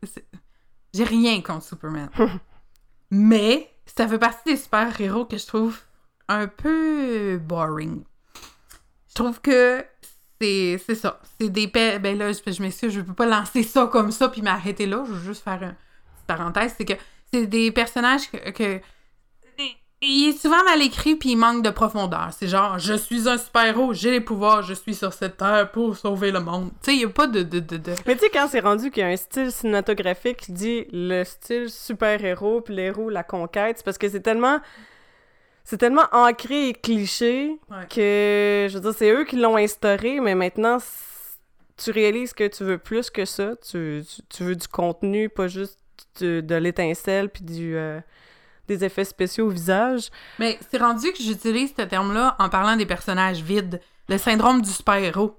j'ai rien contre Superman. Mais ça fait partie des super-héros que je trouve un peu boring. Je trouve que c'est c'est ça. C'est des pe- Ben là, je, je m'excuse, je peux pas lancer ça comme ça puis m'arrêter là. Je veux juste faire une petite parenthèse. C'est que c'est des personnages que, que- Il est souvent mal écrit puis il manque de profondeur. C'est genre, je suis un super-héros, j'ai les pouvoirs, je suis sur cette terre pour sauver le monde. Tu sais, il y a pas de... de, de, de- Mais tu sais, quand c'est rendu qu'il y a un style cinématographique qui dit le style super-héros puis l'héros, la conquête, c'est parce que c'est tellement. C'est tellement ancré et cliché Ouais. que, je veux dire, c'est eux qui l'ont instauré, mais maintenant, tu réalises que tu veux plus que ça. Tu, tu, tu veux du contenu, pas juste de, de l'étincelle puis du, euh, des effets spéciaux au visage. Mais c'est rendu que j'utilise ce terme-là en parlant des personnages vides. Le syndrome du super-héros.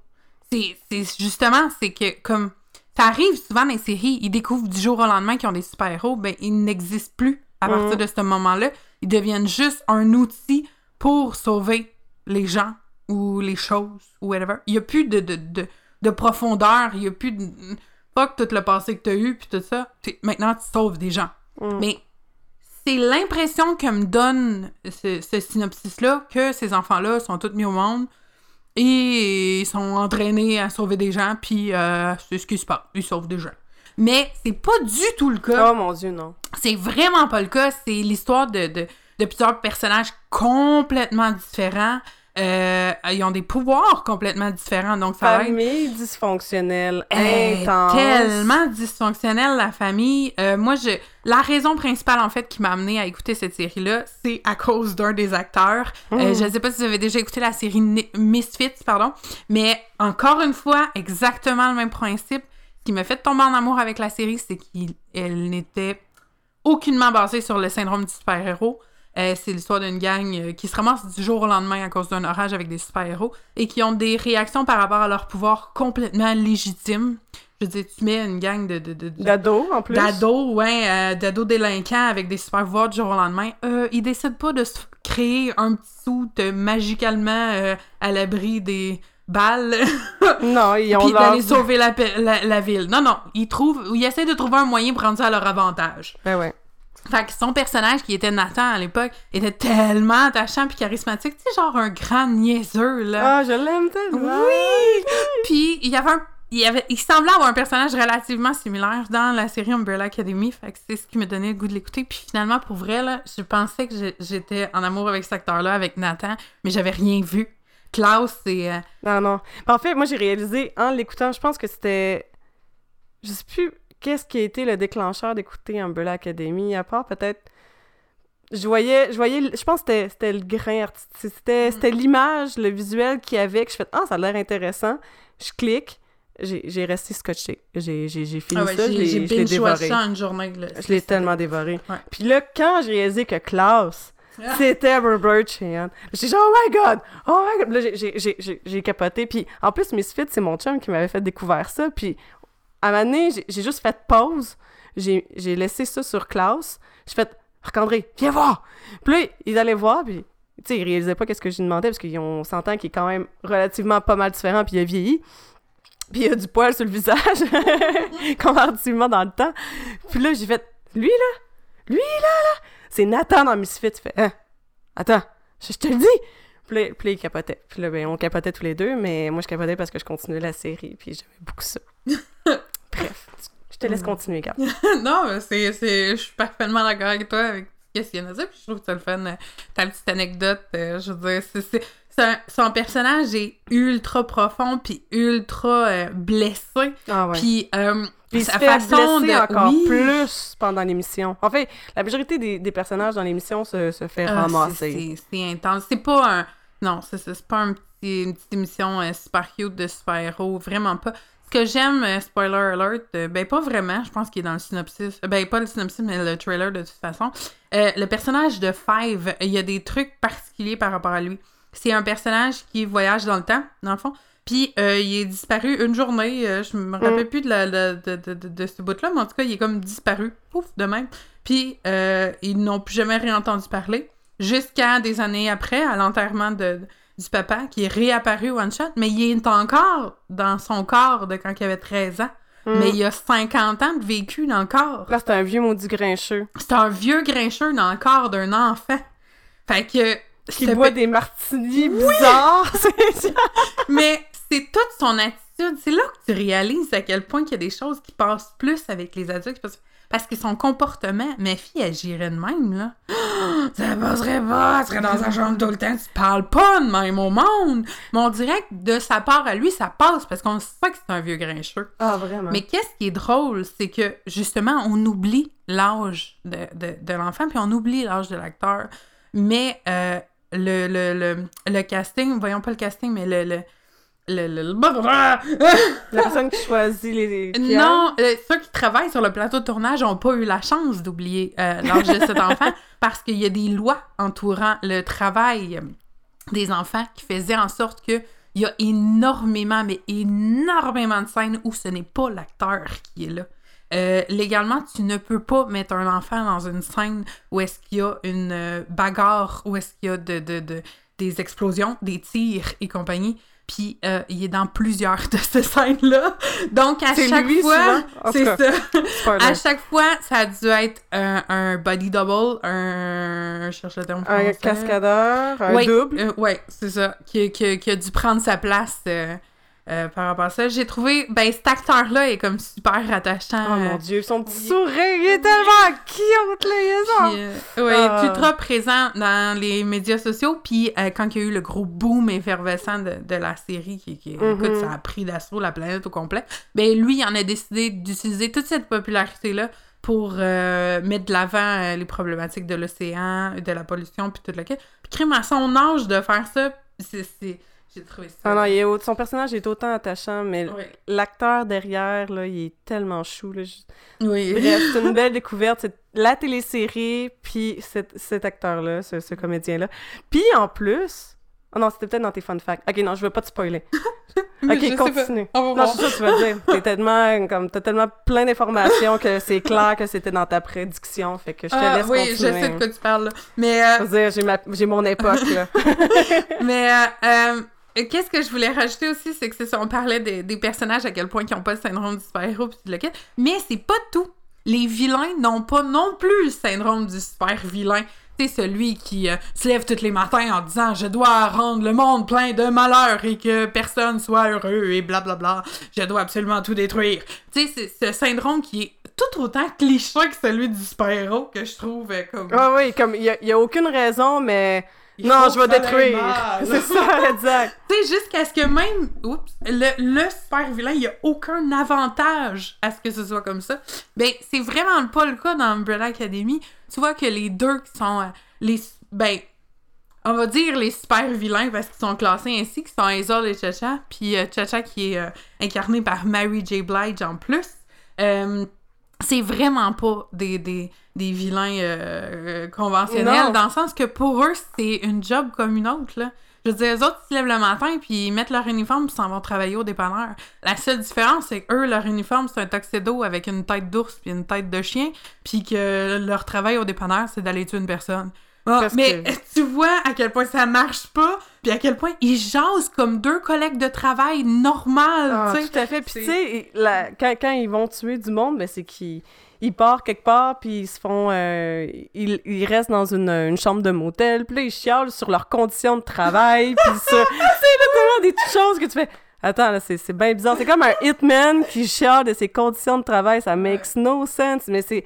C'est c'est justement, c'est que comme ça arrive souvent dans les séries, ils découvrent du jour au lendemain qu'ils ont des super-héros, ben ils n'existent plus à partir Mhm. de ce moment-là. Ils deviennent juste un outil pour sauver les gens ou les choses ou whatever. Il n'y a plus de, de, de, de profondeur, il n'y a plus de... Que tout le passé que tu as eu, puis tout ça. Maintenant, tu sauves des gens. Mm. Mais c'est l'impression que me donne ce, ce synopsis-là que ces enfants-là sont tous mis au monde et ils sont entraînés à sauver des gens, puis euh, c'est ce qui se passe. Ils sauvent des gens. Mais c'est pas du tout le cas. Oh mon dieu, non. C'est vraiment pas le cas. C'est l'histoire de, de, de plusieurs personnages complètement différents. Euh, ils ont des pouvoirs complètement différents, donc ça va être Famille dysfonctionnelle, est intense. tellement dysfonctionnelle, la famille. Euh, moi, je... la raison principale, en fait, qui m'a amené à écouter cette série-là, c'est à cause d'un des acteurs. Euh, Mm. je ne sais pas si vous avez déjà écouté la série Misfits, pardon, mais encore une fois, exactement le même principe. Ce qui m'a fait tomber en amour avec la série, c'est qu'elle n'était aucunement basée sur le syndrome du super-héros. Euh, c'est l'histoire d'une gang euh, qui se ramasse du jour au lendemain à cause d'un orage avec des super-héros et qui ont des réactions par rapport à leur pouvoir complètement légitimes. Je veux dire, tu mets une gang de, de, de, de- D'ado, en plus. d'ados, ouais, euh, d'ados délinquants avec des super pouvoirs du jour au lendemain. Euh, ils décident pas de se créer un petit soute magicalement à l'abri des balles Non, ils ont puis d'aller sauver la, la, la ville. Non, non, ils trouvent, ils essaient de trouver un moyen pour rendre ça à leur avantage. Ben ouais. Fait que son personnage, qui était Nathan à l'époque, était tellement attachant puis charismatique. Tu sais, genre un grand niaiseux, là. Ah, je l'aime tellement. oui! Puis il y avait un... Il, avait, il semblait avoir un personnage relativement similaire dans la série Umbrella Academy, fait que c'est ce qui me donnait le goût de l'écouter. Puis finalement, pour vrai, là, je pensais que j'étais en amour avec cet acteur-là, avec Nathan, mais j'avais rien vu. Klaus, c'est... euh, Non, non. En fait, moi, j'ai réalisé en l'écoutant, je pense que c'était. Je sais plus qu'est-ce qui a été le déclencheur d'écouter Umbrella Academy, à part peut-être. Je voyais, je voyais, je pense que c'était- le grain artistique, c'était c'était l'image, le visuel qu'il y avait, que je fais « Ah, ça a l'air intéressant ». Je clique, j'ai j'ai resté scotché. J'ai j'ai- j'ai fini Ah ouais, ça, j'ai j'ai dévoré. ça en une journée. là. Je l'ai tellement dévoré. Ouais. Puis là, quand j'ai réalisé que Klaus, Ah. c'était Robert Chan, j'étais genre, oh my god! Oh my god! Là, j'ai- j'ai- j'ai j'ai- j'ai capoté. Puis en plus, Misfit, c'est mon chum qui m'avait fait découvrir ça. Puis à un moment j'ai- juste fait pause. J'ai laissé ça sur Klaus. J'ai fait, Marc-André, viens voir! Puis là, ils allaient voir, puis tu sais, ils réalisaient pas qu'est-ce que je lui demandais, parce qu'on s'entend qu'il est quand même relativement pas mal différent, puis il a vieilli. Puis il a du poil sur le visage, comparativement dans le temps. Puis là, j'ai fait, lui là, lui là, là, c'est Nathan dans Misfits. Tu fais, hein, attends, je, te le dis. Puis puis là, il capotait. Puis là, ben, on capotait tous les deux, mais moi, je capotais parce que je continuais la série, puis j'aimais beaucoup ça. Bref, je te laisse continuer, Gab. non, c'est, je suis parfaitement d'accord avec toi avec ce qu'il y a à dire, puis je trouve que c'est le fun. euh, Ta petite anecdote, euh, je veux dire, c'est, son personnage est ultra profond, puis ultra euh, blessé, Ah ouais. puis euh, Puis sa façon de... encore oui. plus pendant l'émission. En fait, la majorité des, des personnages dans l'émission se, se fait Ah, ramasser. c'est, intense. C'est pas un... Non, c'est, pas un petit, une petite émission euh, super cute de super-héros, vraiment pas. Que j'aime, euh, spoiler alert, euh, ben pas vraiment, je pense qu'il est dans le synopsis. Euh, Ben pas le synopsis, mais le trailer de toute façon. Euh, le personnage de Five, il y a des trucs particuliers par rapport à lui. C'est un personnage qui voyage dans le temps, dans le fond. Puis euh, il est disparu une journée. euh, je me rappelle plus de, la, de, de, de, de ce bout-là, mais en tout cas, il est comme disparu. Pouf, de même. Puis ils n'ont plus jamais réentendu parler. Jusqu'à des années après, à l'enterrement de, du papa, qui est réapparu one shot, mais il est encore dans son corps de quand il avait 13 ans. Mm. Mais il a 50 ans de vécu dans le corps. Là, c'est un vieux maudit grincheux C'est un vieux grincheux dans le corps d'un enfant. Fait que. qui boit des martinis bizarres. C'est ça. Mais c'est toute son attitude. C'est là que tu réalises à quel point il y a des choses qui passent plus avec les adultes. Parce, parce que son comportement, ma fille agirait de même, là. Ça passerait pas, elle serait dans sa chambre tout le temps, tu parles pas de même au monde. Mais on dirait que de sa part à lui, ça passe parce qu'on sait que c'est un vieux grincheux. Ah, vraiment. Mais qu'est-ce qui est drôle, c'est que justement, on oublie l'âge de, de, de l'enfant, puis on oublie l'âge de l'acteur. Mais euh, le, le, le, le casting, voyons pas le casting, mais le. Le le, le- le- La personne qui choisit les. non, euh, ceux qui travaillent sur le plateau de tournage n'ont pas eu la chance d'oublier euh, l'âge de cet enfant parce qu'il y a des lois entourant le travail des enfants qui faisaient en sorte que il y a énormément, mais énormément de scènes où ce n'est pas l'acteur qui est là. Euh, légalement, tu ne peux pas mettre un enfant dans une scène où est-ce qu'il y a une euh, bagarre, où est-ce qu'il y a de, de- de- des explosions, des tirs et compagnie. Puis euh, il est dans plusieurs de ces scènes-là. Donc à chaque lui, fois, c'est ça. À chaque fois, ça a dû être un, un body double, un. Je cherche le terme Un cascadeur, un Ouais, double. euh, ouais, c'est ça. Qui, qui- qui a dû prendre sa place euh, euh, par rapport à ça. J'ai trouvé. Ben, cet acteur-là est comme super attachant. Oh mon dieu, son petit sourire, il est tellement cute, là, il est euh, ouais, Ah. ultra présent dans les médias sociaux. Puis euh, quand il y a eu le gros boom effervescent de, de la série, qui, qui- Mhm. écoute, ça a pris d'assaut la planète au complet, ben lui, il en a décidé d'utiliser toute cette popularité-là pour euh, mettre de l'avant euh, les problématiques de l'océan, de la pollution, puis tout le Puis crime à son âge de faire ça, c'est... J'ai trouvé ça... Ah non, il est son personnage est autant attachant, mais l'acteur derrière, là, il est tellement chou. Là. Je- Oui. Bref, c'est une belle découverte. C'est la télésérie, puis cet, cet acteur-là, ce, ce comédien-là. Puis en plus... Oh non, c'était peut-être dans tes fun facts. Ok, non, je veux pas te spoiler. Je Ok, continue. Non, voir. c'est ça que tu vas dire. T'es tellement, comme, t'as tellement plein d'informations que c'est clair que c'était dans ta prédiction. Fait que je te Ah, laisse oui, continuer. je sais de quoi tu parles, là. Mais... euh, Je j'ai, ma- mon époque, là. Mais euh, euh, qu'est-ce que je voulais rajouter aussi, c'est que c'est ça, on parlait des, personnages à quel point ils n'ont pas le syndrome du super-héros tout le. Mais c'est pas tout. Les vilains n'ont pas non plus le syndrome du super vilain. C'est celui qui euh, se lève tous les matins en disant je dois rendre le monde plein de malheur et que personne soit heureux et blablabla. Je dois absolument tout détruire. Tu sais, c'est ce syndrome qui est tout autant cliché que celui du super-héros que je trouve euh, comme. Ah oui, comme, il y a, il y a aucune raison, mais... Il non, je vais détruire. C'est ça, exact. Tu sais, jusqu'à ce que même, oups, le, le super vilain, il n'y a aucun avantage à ce que ce soit comme ça. Ben, c'est vraiment pas le cas dans Umbrella Academy. Tu vois que les deux qui sont euh, les, ben, on va dire les super vilains parce qu'ils sont classés ainsi, qui sont Hazel et Chacha, puis euh, Chacha qui est euh, incarné par Mary J. Blige en plus. Euh, c'est vraiment pas des, des, des vilains euh, euh, conventionnels, Non. dans le sens que pour eux, c'est une job comme une autre, là. Je veux dire, les autres, ils se lèvent le matin, puis ils mettent leur uniforme, puis s'en vont travailler au dépanneur. La seule différence, c'est que eux, leur uniforme, c'est un tuxedo avec une tête d'ours puis une tête de chien, puis que leur travail au dépanneur, c'est d'aller tuer une personne. Mais que- tu vois à quel point ça marche pas, puis à quel point ils jasent comme deux collègues de travail normal, Ah, tu sais. tout à fait. Puis tu sais, la- quand, quand ils vont tuer du monde, ben, c'est qu'ils ils partent quelque part, puis ils se font... euh, ils, ils restent dans une, une chambre de motel, puis là, ils chialent sur leurs conditions de travail, puis là, tellement des petites choses que tu fais... Attends, là, c'est c'est bien bizarre. C'est comme un hitman qui chiale de ses conditions de travail. Ça makes no sense, mais c'est...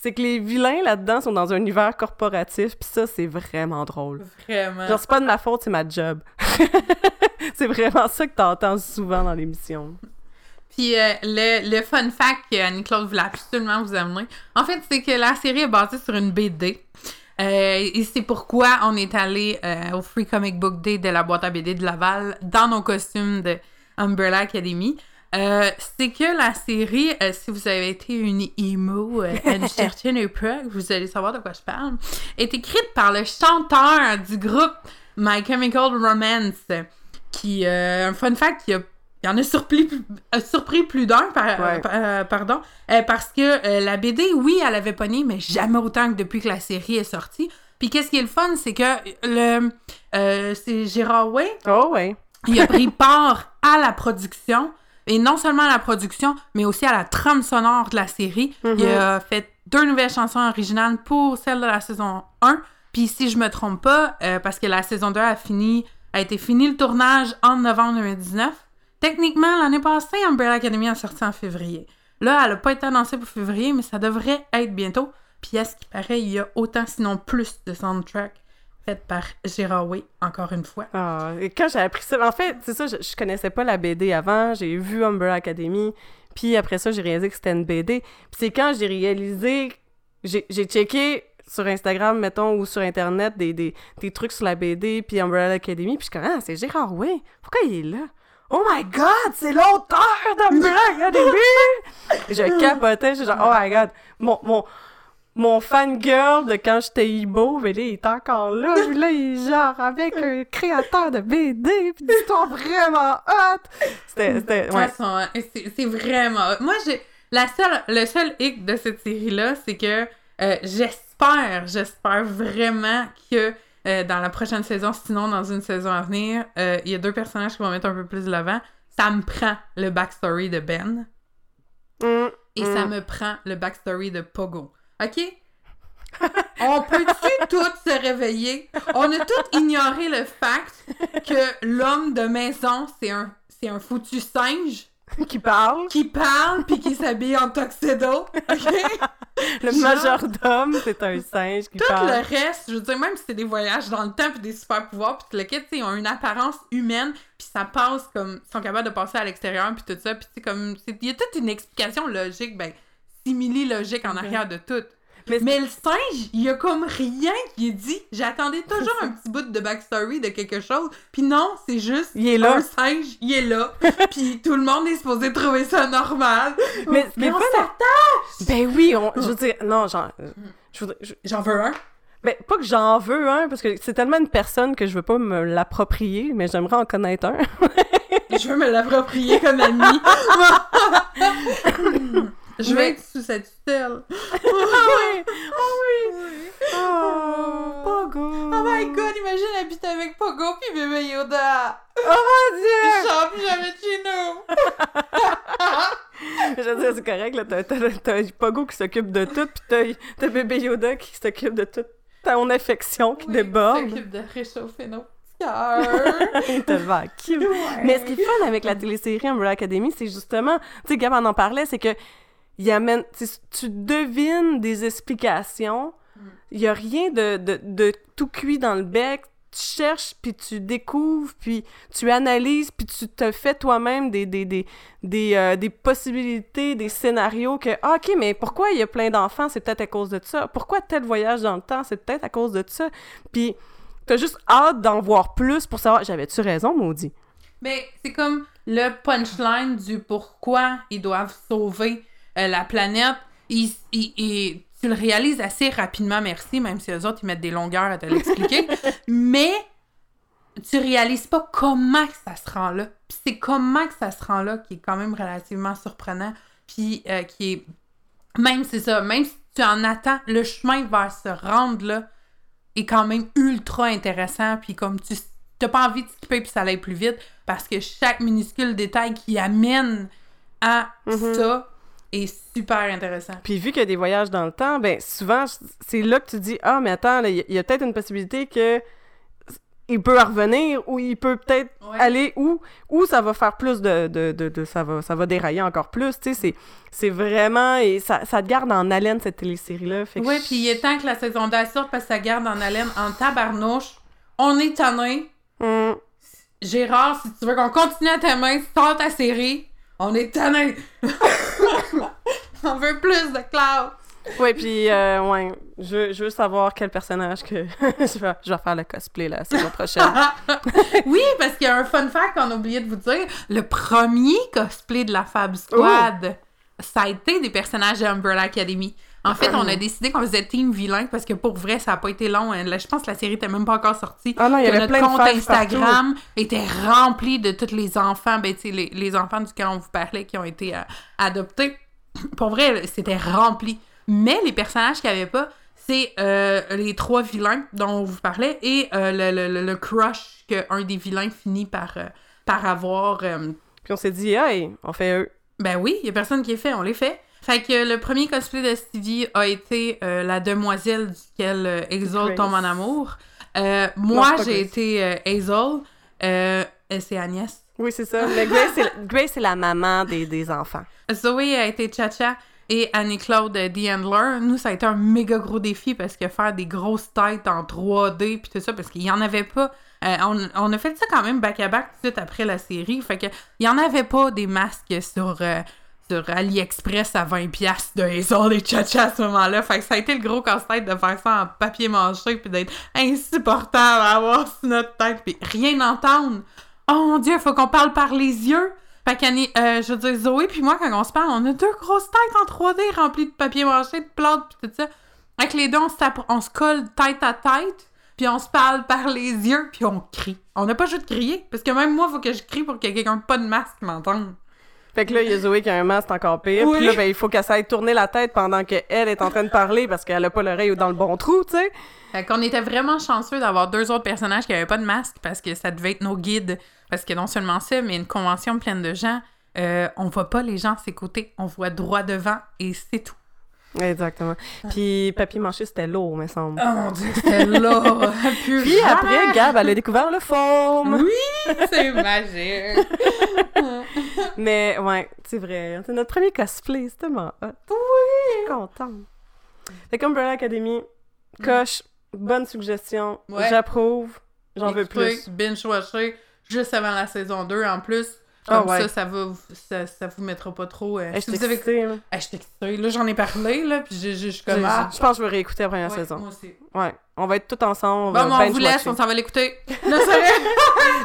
C'est que les vilains là-dedans sont dans un univers corporatif, puis ça, c'est vraiment drôle. Vraiment. Genre, c'est pas de ma faute, c'est ma job. c'est vraiment ça que t'entends souvent dans l'émission. Puis euh, le, le fun fact que Annie-Claude voulait absolument vous amener, en fait, c'est que la série est basée sur une BD. Euh, et c'est pourquoi on est allé euh, au Free Comic Book Day de la boîte à BD de Laval dans nos costumes de Umbrella Academy. C'est que la série, si vous avez été une emo à une certaine époque, vous allez savoir de quoi je parle, est écrite par le chanteur du groupe My Chemical Romance, qui, euh, un fun fact, qui a il y en a surpris, a surpris plus d'un, par- Ouais. par- euh, pardon, euh, parce que euh, la BD, oui, elle avait pogné, mais jamais autant que depuis que la série est sortie. Puis qu'est-ce qui est le fun, c'est que le euh, c'est Gérard Way, Oh, ouais. il a pris part à la production, et non seulement à la production, mais aussi à la trame sonore de la série. Il a fait deux nouvelles chansons originales pour celle de la saison 1. Puis si je me trompe pas, euh, parce que la saison 2 a fini, a été fini le tournage en novembre 2019, techniquement, l'année passée, Umbrella Academy a sorti en février. Là, elle a pas été annoncée pour février, mais ça devrait être bientôt. Puis à ce qui paraît, il y a autant, sinon plus, de soundtracks faits par Gérard Way, encore une fois. Ah, et quand j'ai appris ça, en fait, c'est ça, je, je connaissais pas la BD avant, j'ai vu Umbrella Academy, puis après ça, j'ai réalisé que c'était une BD. Puis c'est quand j'ai réalisé, j'ai j'ai checké sur Instagram, mettons, ou sur Internet, des, des, des trucs sur la BD, puis Umbrella Academy, puis je suis comme, ah, c'est Gérard Way, pourquoi il est là? Oh my god, c'est l'auteur d'Umbrella Academy! Et je capotais, je genre, oh my god, mon, mon, mon fangirl de quand j'étais Ibo, mais là, il est encore là. Puis là, il est genre avec un créateur de BD, puis d'histoires vraiment hot. C'était, ouais. C'est c'est vraiment. Moi, j'ai. La seule, le seul hic de cette série-là, c'est que euh, j'espère, j'espère vraiment que euh, dans la prochaine saison, sinon dans une saison à venir, euh, il y a deux personnages qui vont mettre un peu plus de l'avant. Ça me prend le backstory de Ben Mm, et mm. ça me prend le backstory de Pogo. OK? On peut-tu toutes se réveiller? On a toutes ignoré le fait que l'homme de maison, c'est un, c'est un foutu singe qui parle. qui parle puis qui s'habille en tuxedo. OK? Le Genre- majordome, c'est un singe qui Tout parle. le reste, je veux dire, même si c'est des voyages dans le temps puis des super pouvoirs puis tout le kit, ils ont une apparence humaine puis ça passe comme... Ils sont capables de passer à l'extérieur puis tout ça puis tu comme... Il y a toute une explication logique, ben, simili-logique en arrière de tout. Mais, Mais le singe, il y a comme rien qui est dit. J'attendais toujours un petit bout de backstory de quelque chose. Puis non, c'est juste Il est là. un singe, il est là. Puis tout le monde est supposé trouver ça normal. mais, Mais mais on la- Ben oui, on, je veux dire, non, genre, euh, je voudrais, je- J'en veux un. ben, pas que j'en veux un, parce que c'est tellement une personne que je veux pas me l'approprier, mais j'aimerais en connaître un. Je veux me l'approprier comme ami. Je vais être sous sa tutelle. Ah oui! Ah oui! Oh, Pogo! Oh my god, imagine habiter avec Pogo puis bébé Yoda. Oh mon dieu! Je chante plus jamais de chez nous. Je veux dire, c'est correct, là, t'as, t'as, t'as Pogo qui s'occupe de tout, pis t'as, t'as bébé Yoda qui s'occupe de toute ton affection qui Oui, déborde. s'occupe de réchauffer nos. Il tellement cute. Mais ce qui est fun avec la télésérie Umbrella Academy, c'est justement, tu sais, Gab en en parlait, c'est que il amène, tu devines des explications. Il y a rien de, de, de tout cuit dans le bec. Tu cherches, puis tu découvres, puis tu analyses, puis tu te fais toi-même des, des, des, des, euh, des possibilités, des scénarios que, ah, OK, mais pourquoi il y a plein d'enfants? C'est peut-être à cause de ça. Pourquoi tel voyage dans le temps? C'est peut-être à cause de ça. Puis t'as juste hâte d'en voir plus pour savoir, j'avais-tu raison, maudit? Mais c'est comme le punchline du pourquoi ils doivent sauver euh, la planète. Ils- ils- ils- tu le réalises assez rapidement, merci, même si les autres ils mettent des longueurs à te l'expliquer. mais tu réalises pas comment que ça se rend là. Puis c'est comment que ça se rend là qui est quand même relativement surprenant. Puis euh, qui est. Même c'est ça, même si tu en attends, le chemin vers se rendre là est quand même ultra intéressant. Puis comme tu t'as pas envie de skipper puis ça aille plus vite parce que chaque minuscule détail qui amène à Mhm. ça est super intéressant. Puis vu qu'il y a des voyages dans le temps, ben souvent, c'est là que tu dis Ah, mais attends, il y a- peut-être une possibilité que il peut revenir ou il peut peut-être Ouais. aller où où ça va faire plus de, de, de, de- ça va ça va dérailler encore plus tu sais c'est c'est vraiment et ça, ça te garde en haleine cette télésérie là fait je- puis il est temps que la saison sorte parce que ça garde en haleine en tabarnouche. On est tanné. Hum, Gérard, si tu veux qu'on continue à t'aimer, sors ta série. On est tanné. On veut plus de Cloud. ouais puis euh, ouais je, veux- je veux savoir quel personnage que je, vais, je vais faire le cosplay la saison prochaine oui, parce qu'il y a un fun fact qu'on a oublié de vous dire. Le premier cosplay de la Fab Squad, ça a été des personnages de Umbrella Academy. En fait, on a décidé qu'on faisait Team Vilain parce que pour vrai, ça n'a pas été long. hein. Là, je pense que la série n'était même pas encore sortie. ah non il y avait notre plein compte Instagram était rempli de tous les enfants, ben, tu sais, les, les enfants duquel on vous parlait qui ont été euh, adoptés. Pour vrai, c'était rempli. Mais les personnages qu'il n'y avait pas, c'est euh, les trois vilains dont on vous parlait et euh, le, le- le- crush qu'un des vilains finit par, euh, par avoir. puis on s'est dit hey on fait eux ben oui, il y a personne qui est fait, on les fait. Fait que le premier cosplay de Stevie a été la demoiselle duquel Hazel tombe en amour. Moi, j'ai été Hazel. C'est Agnès. Oui, c'est ça. Grace, c'est la maman des, des enfants. Zoé a été Chacha et Annie-Claude euh, Handler. Nous, ça a été un méga gros défi parce que faire des grosses têtes en 3D puis tout ça, parce qu'il y en avait pas. Euh, on, on a fait ça quand même back-à-back tout de suite après la série. Fait que il y en avait pas des masques sur, euh, sur AliExpress à 20$ de Hazel et Chacha à ce moment-là. Fait que ça a été le gros casse-tête de faire ça en papier mâché puis d'être insupportable à avoir sur notre tête puis rien entendre. Oh mon dieu, faut qu'on parle par les yeux. Fait qu'Annie, euh, je veux dire, Zoé puis moi, quand on se parle, on a deux grosses têtes en 3D remplies de papier mâché, de plantes pis tout ça. Avec les deux, on se, on se colle tête à tête, puis on se parle par les yeux, puis on crie. On n'a pas juste crier, parce que même moi, faut que je crie pour que quelqu'un pas de masque m'entende. Fait que là, il y a Zoé qui a un masque encore pire. Oui. Puis là, ben, il faut qu'elle s'aille tourner la tête pendant qu'elle est en train de parler parce qu'elle a pas l'oreille dans le bon trou, tu sais. Fait qu'on était vraiment chanceux d'avoir deux autres personnages qui avaient pas de masque, parce que ça devait être nos guides. Parce que non seulement ça, mais une convention pleine de gens, euh, on voit pas les gens ses côtés, on voit droit devant, et c'est tout. Exactement. Puis papier mâché, c'était lourd, me semble. Oh mon dieu, c'était là! Puis après, Gab, elle a découvert le foam. Oui, c'est magique! Mais ouais, c'est vrai. C'est notre premier cosplay, c'est tellement hot. Oui! Je suis contente. Fait qu'Umbrella Academy, coche, bonne suggestion, Ouais. j'approuve, j'en veux plus. binge-watcher juste avant la saison 2 en plus. Ah Comme ouais. ça, ça, va, vous- ça, ça vous mettra pas trop. euh, si je vous avez... excitée, là. Je suis excitée. Là, j'en ai parlé, là, puis je, suis Je comme. ah, je pense que je vais réécouter la première ouais, saison. Moi aussi. Ouais. On va être tous ensemble. Bon, on vous laisse, on s'en va l'écouter. Non, c'est vrai.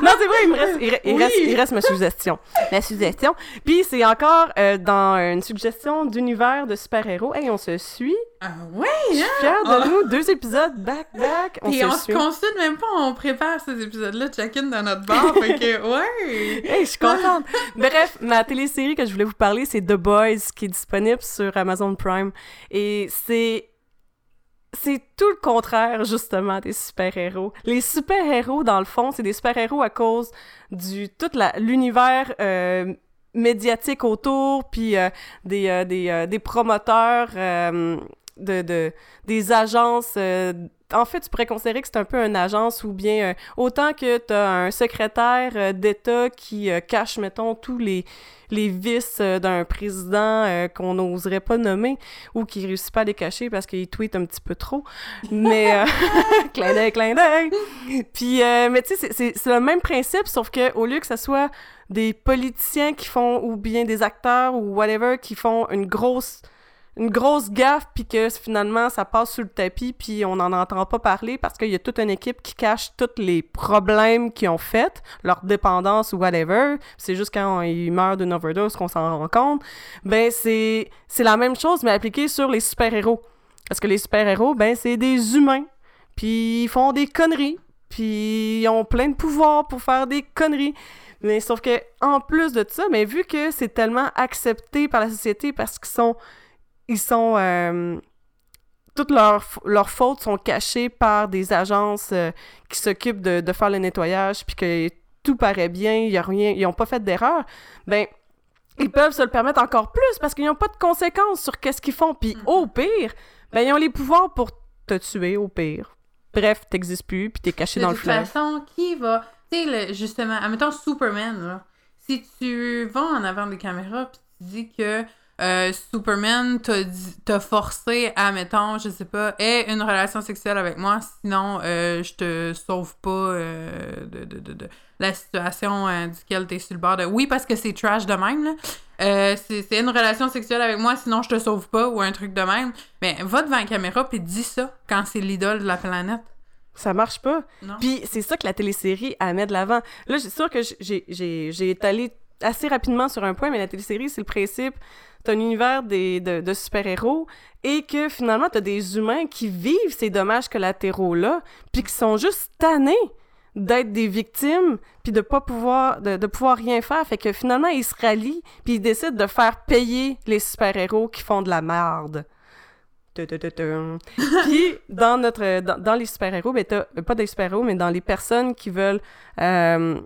Non, c'est vrai, il me reste, il, re- il Oui. reste, il reste ma suggestion. Ma suggestion. Puis c'est encore euh, dans une suggestion d'univers de super-héros. Hey, on se suit. Ah, ouais, Je suis hein? fière de Ah. nous. Deux épisodes back-back. On se on se consulte même pas, on prépare ces épisodes-là chacune dans notre bar. fait que, ouais. Hey, je suis contente. Bref, ma télésérie que je voulais vous parler, c'est The Boys, qui est disponible sur Amazon Prime. Et c'est. C'est tout le contraire, justement, des super-héros. Les super-héros, dans le fond, c'est des super-héros à cause du tout l'univers euh, médiatique autour, puis euh, des, euh, des, euh, des promoteurs, euh, de, de, des agences. En fait, tu pourrais considérer que c'est un peu une agence ou bien euh, autant que tu as un secrétaire euh, d'État qui euh, cache, mettons, tous les, vices d'un président qu'on n'oserait pas nommer ou qui réussit pas à les cacher parce qu'il tweet un petit peu trop. Mais, clin d'œil, clin d'œil. Puis, mais tu sais, c'est le même principe, sauf que au lieu que ce soit des politiciens qui font, ou bien des acteurs ou whatever, qui font une grosse une grosse gaffe puis que finalement ça passe sous le tapis puis on n'en entend pas parler parce qu'il y a toute une équipe qui cache tous les problèmes qu'ils ont fait, leur dépendance ou whatever, c'est juste quand ils meurent d'une overdose qu'on s'en rend compte. Ben c'est c'est la même chose mais appliquée sur les super-héros. Parce que les super-héros ben c'est des humains puis ils font des conneries puis ils ont plein de pouvoirs pour faire des conneries. Mais sauf que en plus de ça, mais vu que c'est tellement accepté par la société parce qu'ils sont ils sont euh, toutes leurs, leurs fautes sont cachées par des agences euh, qui s'occupent de, de faire le nettoyage puis que tout paraît bien, y a rien, ils ont pas fait d'erreur. Ben ils peuvent se le permettre encore plus parce qu'ils n'ont pas de conséquences sur qu'est-ce qu'ils font. Puis au pire, ben ils ont les pouvoirs pour te tuer au pire. Bref, t'existes plus puis t'es caché De dans le toute fleuve. façon, qui va. Tu sais, justement, admettons Superman, là. Si tu vas en avant des caméras pis tu dis que euh, Superman t'a forcé à, mettons, je sais pas, aie une relation sexuelle avec moi, sinon euh, je te sauve pas euh, de, de, de, de la situation duquel t'es sur le bord de. Oui, parce que c'est trash de même, là. C'est une relation sexuelle avec moi, sinon je te sauve pas, ou un truc de même. Mais va devant la caméra pis dis ça quand c'est l'idole de la planète. Ça marche pas. Non? Puis c'est ça que la télésérie elle met de l'avant. Là, c'est sûr que j'ai- j'ai j'ai étalé assez rapidement sur un point, mais la télésérie, c'est le principe. T'as un univers des, de, de super-héros et que finalement, t'as des humains qui vivent ces dommages collatéraux-là, puis qui sont juste tannés d'être des victimes, puis de pas pouvoir, de, de pouvoir rien faire. Fait que finalement, ils se rallient, puis ils décident de faire payer les super-héros qui font de la merde. Puis, dans, notre, dans, dans les super-héros, ben, t'as- pas des super-héros, mais dans les personnes qui veulent euh,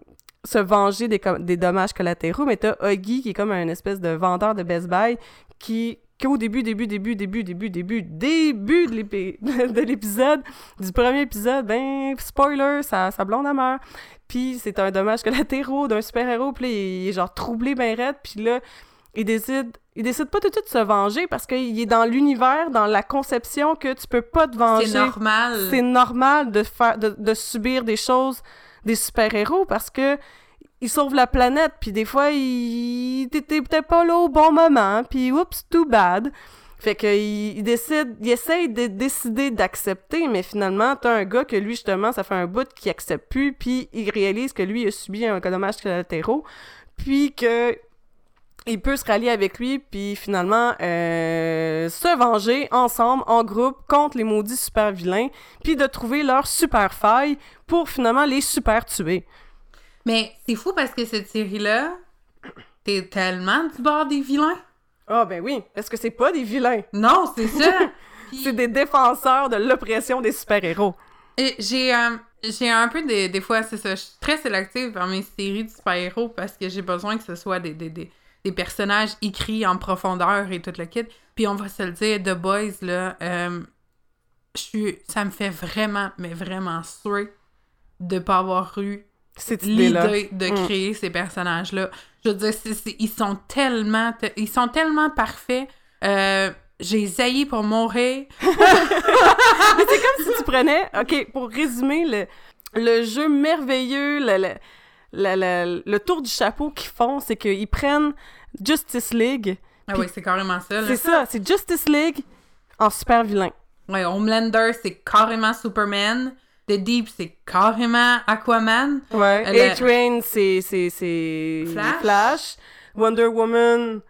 se venger des, dommages collatéraux, mais t'as Huggy, qui est comme un espèce de vendeur de Best Buy, qui qu'au début, début, début, début, début, début, début de l'épi- de l'épisode, du premier épisode, ben, spoiler, sa, sa blonde meurt. Puis c'est un dommage collatéraux d'un super-héros, puis là, il est genre troublé ben raide, puis là, il décide... Il décide pas tout de suite de se venger parce qu'il est dans l'univers, dans la conception que tu peux pas te venger. C'est normal. C'est normal de faire de, de subir des choses des super-héros parce que ils sauvent la planète puis des fois ils t'étais peut-être pas là au bon moment puis oups too bad. Fait que il, il décide il essaye de décider d'accepter mais finalement t'as un gars que lui justement ça fait un bout qui accepte plus puis il réalise que lui il a subi un dommage collatéraux puis que il peut se rallier avec lui, puis finalement euh, se venger ensemble, en groupe, contre les maudits super vilains, puis de trouver leur super faille pour finalement les super tuer. Mais c'est fou parce que cette série-là, t'es tellement du bord des vilains. Ah ben oui, est-ce que c'est pas des vilains? Non, c'est ça. Puis- C'est des défenseurs de l'oppression des super-héros. Et j'ai euh, j'ai un peu des, des fois, c'est ça, je suis très sélective par mes séries de super-héros parce que j'ai besoin que ce soit des, des, des, des personnages écrits en profondeur et tout le kit. Puis on va se le dire, The Boys, là, euh, je suis, ça me fait vraiment, mais vraiment suer de pas avoir eu l'idée de Mm. créer ces personnages-là. Je veux dire, ils sont tellement, te- ils sont tellement parfaits. Euh, j'ai zaillé pour mourir. Mais c'est comme si tu prenais, ok, pour résumer le, le jeu merveilleux, le, le, le, le- tour du chapeau qu'ils font, c'est qu'ils prennent Justice League. Ah oui, c'est carrément ça. C'est ça, c'est Justice League en super vilain. Ouais, Homelander, c'est carrément Superman. The Deep, c'est carrément Aquaman. Ouais. Le- A-Train, c'est, c'est, c'est Flash? Wonder Woman,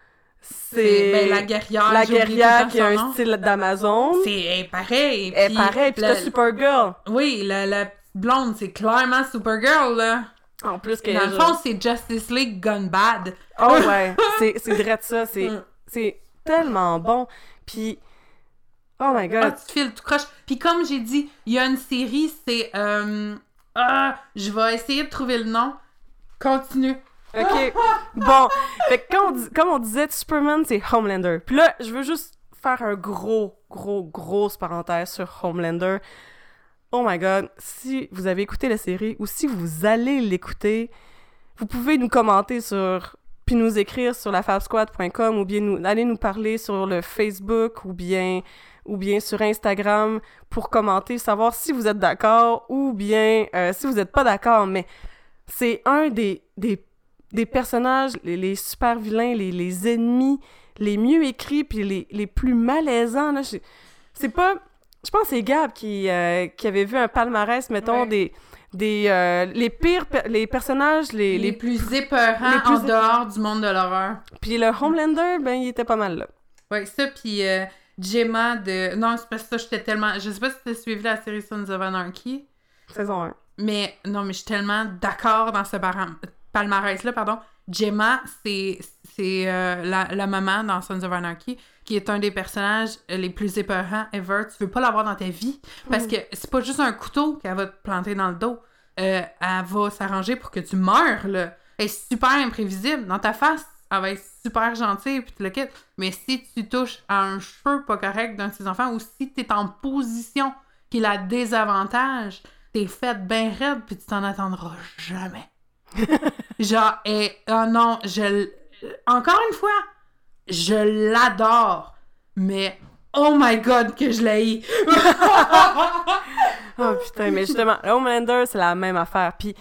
C'est ben, la guerrière. la guerrière qui a un style d'Amazon. C'est pareil. Elle est pareil, puis la- t'as Supergirl. Oui, la, la blonde, c'est clairement Supergirl, là. En plus que... Dans le fond, c'est Justice League Gone Bad. Oh ouais, c'est, c'est direct ça, c'est, Mm. c'est tellement bon. Puis, oh my Ah, god. tu files tout croche. Puis comme j'ai dit, il y a une série, c'est... euh, Ah, je vais essayer de trouver le nom. Continue. OK. Bon, fait que comme on, dis- comme on disait, Superman, c'est Homelander. Puis là, je veux juste faire un gros, gros, grosse parenthèse sur Homelander. Oh my god, si vous avez écouté la série ou si vous allez l'écouter, vous pouvez nous commenter sur puis nous écrire sur lafabsquad.com ou bien nous aller nous parler sur le Facebook ou bien ou bien sur Instagram pour commenter, savoir si vous êtes d'accord ou bien euh, si vous n'êtes pas d'accord, mais c'est un des, des, des personnages, les, les super vilains, les, les ennemis les mieux écrits puis les, les plus malaisants. là. Je- C'est pas... Je pense que c'est Gab qui, euh, qui avait vu un palmarès, mettons, Ouais. des... des euh, les pires... les personnages, les... Les, les plus épeurants les plus en dehors du monde de l'horreur. Puis le Homelander, ben, il était pas mal là. Ouais, ça, puis euh, Gemma de... Non, c'est parce que ça, j'étais tellement... Je sais pas si t'as suivi la série Sons of Anarchy, Saison 1. mais non, mais je suis tellement d'accord dans ce palmarès-là, pardon. Gemma, c'est c'est euh, la, la maman dans Sons of Anarchy, qui est un des personnages les plus épeurants ever. Tu veux pas l'avoir dans ta vie, parce que c'est pas juste un couteau qu'elle va te planter dans le dos. Euh, elle va s'arranger pour que tu meurs, là. Elle est super imprévisible. Dans ta face, elle va être super gentille, puis tu le quittes. Mais si tu touches à un cheveu pas correct d'un de ses enfants, ou si t'es en position qui la désavantage, t'es faite bien raide, puis tu t'en attendras jamais. Genre, et, oh non, je. Encore une fois, je l'adore, mais oh my god, que je l'ai. Oh putain, mais justement, Homelander, c'est la même affaire. Puis,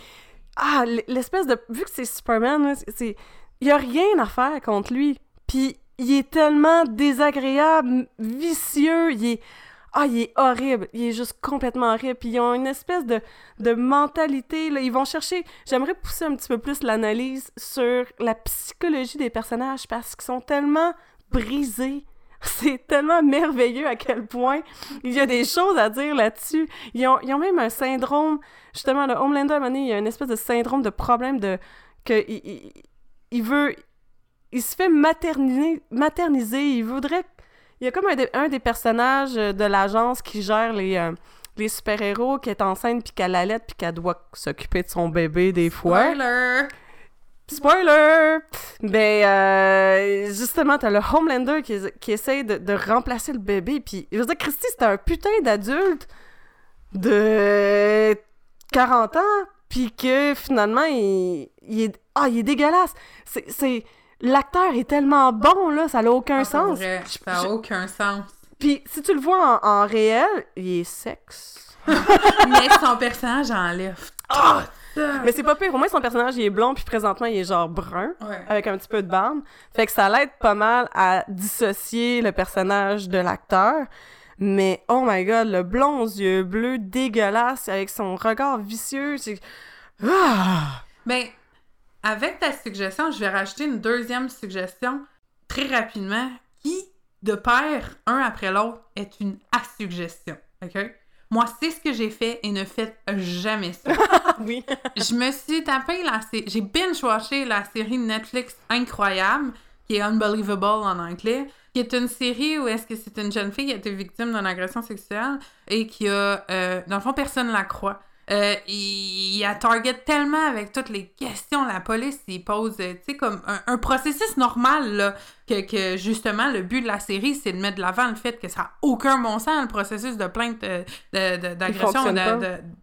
ah, l'espèce de. Vu que c'est Superman, c'est. Il y a rien à faire contre lui. Puis, il est tellement désagréable, vicieux, il est. Ah, il est horrible. Il est juste complètement horrible. Puis, ils ont une espèce de, de mentalité, là. Ils vont chercher. J'aimerais pousser un petit peu plus l'analyse sur la psychologie des personnages parce qu'ils sont tellement brisés. C'est tellement merveilleux à quel point il y a des choses à dire là-dessus. Ils ont, ils ont même un syndrome, justement, le Homelander, à un il y a une espèce de syndrome de problème de... que il veut... Il se fait materniser, materniser. Il voudrait... Il y a comme un, des- un des personnages de l'agence qui gère les, euh, les super-héros qui est enceinte puis qu'elle allait puis qu'elle doit s'occuper de son bébé des fois. Spoiler! Spoiler! Ben, euh, justement, t'as le Homelander qui, qui essaye de, de remplacer le bébé, puis je veux dire, Christy, c'était un putain d'adulte de 40 ans, puis que finalement, il, il est... Ah, il est dégueulasse! C'est... c'est- L'acteur est tellement bon, là, ça n'a aucun Ah, pour sens. vrai, Je- ça n'a aucun sens. Puis si tu le vois en, en réel, il est sexe. Mais son personnage enlève Ah! tout ça. Mais c'est pas pire, au moins son personnage, il est blond, puis présentement, il est genre brun. Ouais. avec un petit peu de barbe. Fait que ça l'aide pas mal à dissocier le personnage de l'acteur. Mais oh my god, le blond aux yeux bleus dégueulasse avec son regard vicieux, c'est ah! Ben, avec ta suggestion, je vais rajouter une deuxième suggestion très rapidement qui, de pair, un après l'autre, est une assuggestion. OK? Moi, c'est ce que j'ai fait et ne faites jamais ça. oui. je me suis tapé la sé- J'ai binge-watché la série Netflix incroyable, qui est Unbelievable en anglais, qui est une série où est-ce que c'est une jeune fille qui a été victime d'une agression sexuelle et qui a... euh, dans le fond, personne ne la croit. Euh, il, il a target tellement avec toutes les questions, la police, il pose, euh, tu sais, comme un, un processus normal, là, que, que justement, le but de la série, c'est de mettre de l'avant le fait que ça n'a aucun bon sens, le processus de plainte euh, d'agression,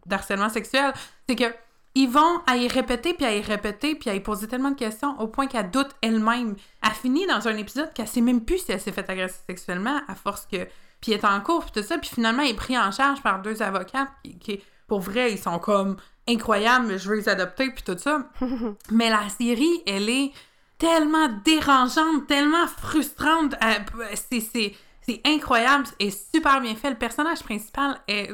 d'harcèlement sexuel. C'est que ils vont à y répéter, puis à y répéter, puis à y poser tellement de questions au point qu'elle doute elle-même. Elle finit dans un épisode qu'elle sait même plus si elle s'est fait agresser sexuellement à force que... Puis elle est en cours, puis tout ça, puis finalement, elle est pris en charge par deux avocats qui, qui, pour vrai, ils sont comme incroyables, mais je veux les adopter, puis tout ça. mais la série, elle est tellement dérangeante, tellement frustrante. euh, C'est... incroyable et super bien fait. Le personnage principal est.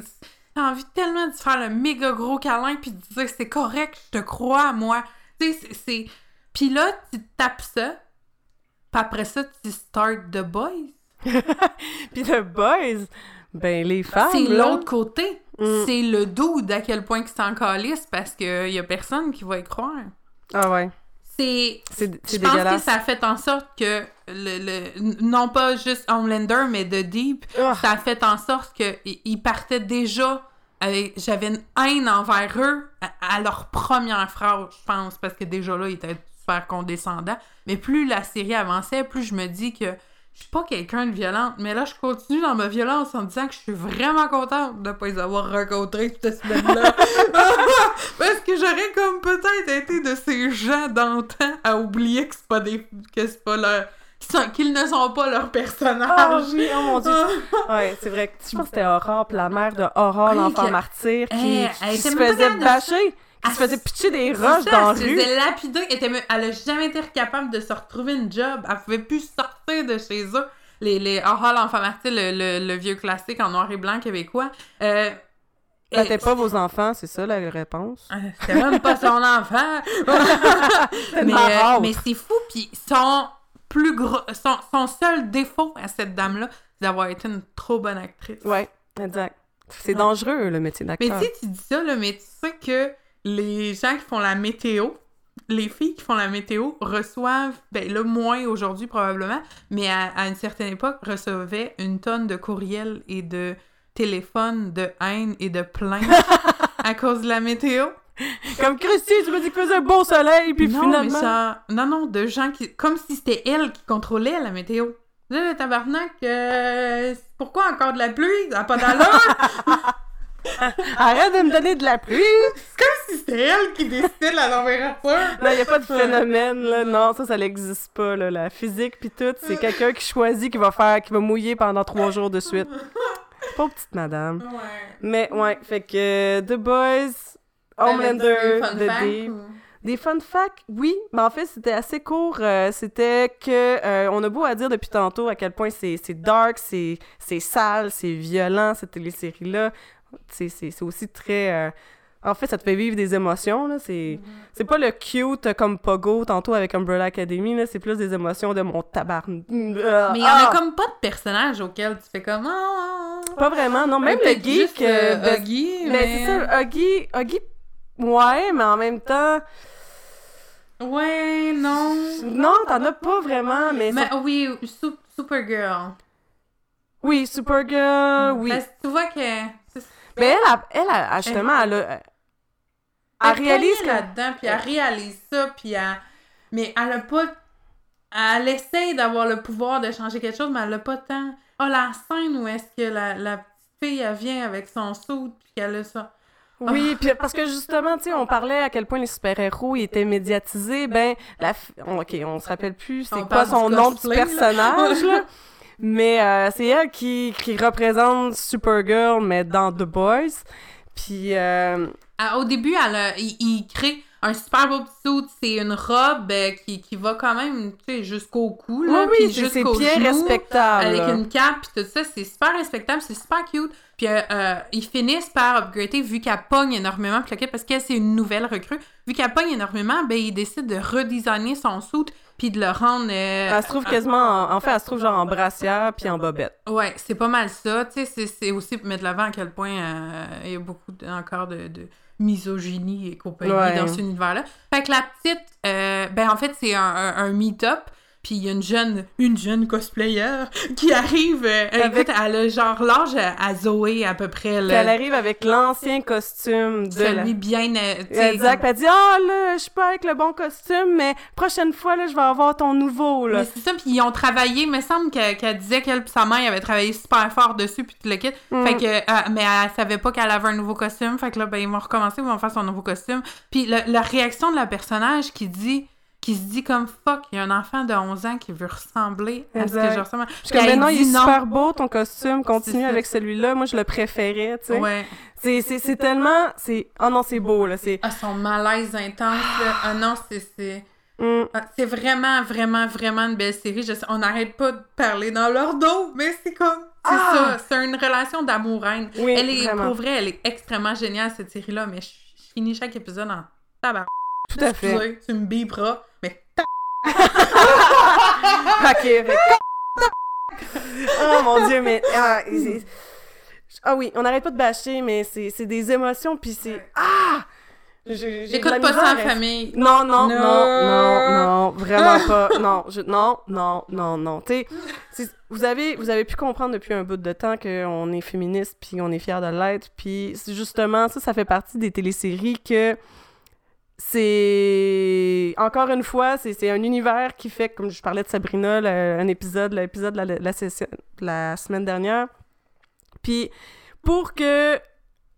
J'ai envie tellement de faire le méga gros câlin puis de dire c'est correct, je te crois, moi. Tu sais, c'est-. Puis là, tu tapes ça, puis après ça, tu start The Boys. Puis The Boys, ben les femmes. c'est l'autre côté. Mm. C'est le dude à quel point que c'est en calice parce qu'il y a personne qui va y croire. Ah ouais. C'est. C'est Je pense que ça a fait en sorte que le, le- non pas juste Homelander, mais The Deep, Ah. ça a fait en sorte qu'ils partaient déjà avec. J'avais une haine envers eux à, à leur première phrase, je pense, parce que déjà là, ils étaient super condescendants. Mais plus la série avançait, plus je me dis que je suis pas quelqu'un de violente, mais là, je continue dans ma violence en disant que je suis vraiment contente de pas les avoir rencontrés cette semaine-là. Parce que j'aurais comme peut-être été de ces gens d'antan à oublier que c'est pas des. que c'est pas leur. qu'ils ne sont pas leurs Ah personnages. oui, oh mon dieu. Ouais, c'est vrai. Que c'était Aurore, puis la mère de Aurore, l'enfant martyr, qui, qui se faisait bâcher, Elle se faisait pitcher des roches ça, dans la elle se rue. lapider. Elle, était- elle a jamais été capable de se retrouver une job. Elle pouvait plus sortir de chez eux. Les, les Ah, l'enfant martyr, le, le, le vieux classique en noir et blanc québécois. Euh, Battez pas vos enfants, c'est ça la réponse? Ah, C'était même pas son enfant. mais euh, mais c'est fou. Puis son plus gros, son, son seul défaut à cette dame-là, c'est d'avoir été une trop bonne actrice. Ouais, exact. C'est dangereux, le métier Mais d'acteur. tu sais, tu dis ça, là, mais tu sais que les gens qui font la météo, les filles qui font la météo reçoivent, ben là, moins aujourd'hui probablement, mais à, à une certaine époque, recevaient une tonne de courriels et de téléphones de haine et de plaintes à cause de la météo. Comme Christy, tu m'as dit qu'il faisait un beau soleil, puis non, finalement... mais ça... Non, non, de gens qui... Comme si c'était elle qui contrôlait la météo. Là, le tabarnak, euh, pourquoi encore de la pluie? Ça pas d'allure! Arrête de me donner de la pluie! si c'était elle qui décidait la température! Non, y a pas de phénomène, là. Non, ça, ça n'existe pas, là. La physique, puis tout, c'est quelqu'un qui choisit qui va faire... qui va mouiller pendant trois jours de suite. Pauvre petite madame. Ouais. Mais, ouais, fait que... The Boys... Homelander, des fun The Deep... ou- Des fun facts, oui, mais en fait, c'était assez court. euh, c'était que euh, on a beau à dire depuis tantôt à quel point c'est c'est dark, c'est c'est sale, c'est violent, cette télésérie-là. C'est aussi très... euh, en fait, ça te fait vivre des émotions. C'est c'est pas le cute comme Pogo tantôt avec Umbrella Academy. C'est plus des émotions de mon tabarn... Euh, Mais il y en a ah! comme pas de personnage auquel tu fais comme... Ah, Pas vraiment, non. Même le geek... euh, euh, ben, Huggy, mais mais... c'est ça, Huggy... Huggy... Ouais, mais en même temps... Ouais, non... Non, t'en as pas vraiment, mais... Mais oui, Sup- Supergirl. Oui, Supergirl, oui. Parce que tu vois que... Mais elle, a- elle, a- justement, elle, a- elle Elle réalise là-dedans, puis elle réalise ça, puis elle, mais elle a pas. Elle essaye d'avoir le pouvoir de changer quelque chose, mais elle a pas tant. Ah, la scène où est-ce que la, la petite fille, elle vient avec son saut, puis qu'elle a ça. Oui, puis parce que justement, tu sais, on parlait à quel point les super-héros étaient médiatisés. Ben, la OK, on se rappelle plus c'est quoi son nom du personnage, là. Mais euh, c'est elle qui, qui représente Supergirl, mais dans The Boys. Puis, euh, au début, elle a- il, il crée un super beau petit suit. C'est une robe euh, qui, qui va quand même, jusqu'au cou, oui, là. oui, puis c'est jusqu'au bien genou, respectable. Avec une cape puis tout ça, c'est super respectable, c'est super cute. Puis euh, ils finissent par upgrader vu qu'elle pogne énormément, parce qu'elle c'est une nouvelle recrue. Vu qu'elle pogne énormément, ben ils décident de redesigner son suit puis de le rendre. euh, Elle se trouve quasiment, en, en fait, elle se trouve genre en brassière puis en bobette. Ouais, c'est pas mal ça. Tu sais, c'est- aussi pour mettre l'avant à quel point euh, il y a beaucoup de- encore de, de misogynie et compagnie Ouais. dans cet univers-là. Fait que la petite, euh, ben en fait, c'est un, un, un meet-up. Puis il y a une jeune, une jeune cosplayer qui arrive. euh, Avec- écoute, elle a genre l'âge à, Zoé à peu près. Là, elle arrive avec l'ancien costume de la... celui bien. euh, Exact. Elle dit Ah là, je suis pas avec le bon costume, mais prochaine fois, là, je vais avoir ton nouveau. Là. C'est ça, puis ils ont travaillé, il me semble que- qu'elle disait qu'elle et sa mère avaient travaillé super fort dessus, puis tout le kit. Mm. Fait que, euh, mais elle savait pas qu'elle avait un nouveau costume, fait que là, ben, ils vont recommencer, ils vont faire son nouveau costume. Puis la réaction de la personnage qui dit, qui se dit comme fuck, il y a un enfant de 11 ans qui veut ressembler à ce que je ressemble. Elle mais non, il est super beau ton costume, continue avec celui-là. Moi, je le préférais, tu sais. Ouais. C'est, tellement. Oh non, c'est beau, là. Ah, son malaise intense, là. Ah non, c'est. c'est... Hum. Ah, C'est vraiment, vraiment, vraiment une belle série. Je sais- on n'arrête pas de parler dans leur dos, mais c'est comme. C'est Ah! ça. C'est une relation d'amour-haine. Oui, elle est, vraiment. pour vrai, elle est extrêmement géniale, cette série-là, mais je, je finis chaque épisode en tabac. Tout à fait. Excusez, tu me biperas, mais ta- ok, Oh mon dieu, mais. Ah, c'est- ah oui, on n'arrête pas de bâcher, mais c'est, des émotions, puis c'est. Ah! J'écoute pas ça en famille. Non, non, non, Non. non, non, vraiment pas. Non, je, non, non, non, non. Vous avez, vous avez pu comprendre depuis un bout de temps qu'on est féministe puis on est fiers de l'être. Puis justement, ça, ça fait partie des téléséries que c'est encore une fois, c'est un univers qui fait, comme je parlais de Sabrina, le- un épisode, l'épisode de la, la semaine dernière. Puis pour que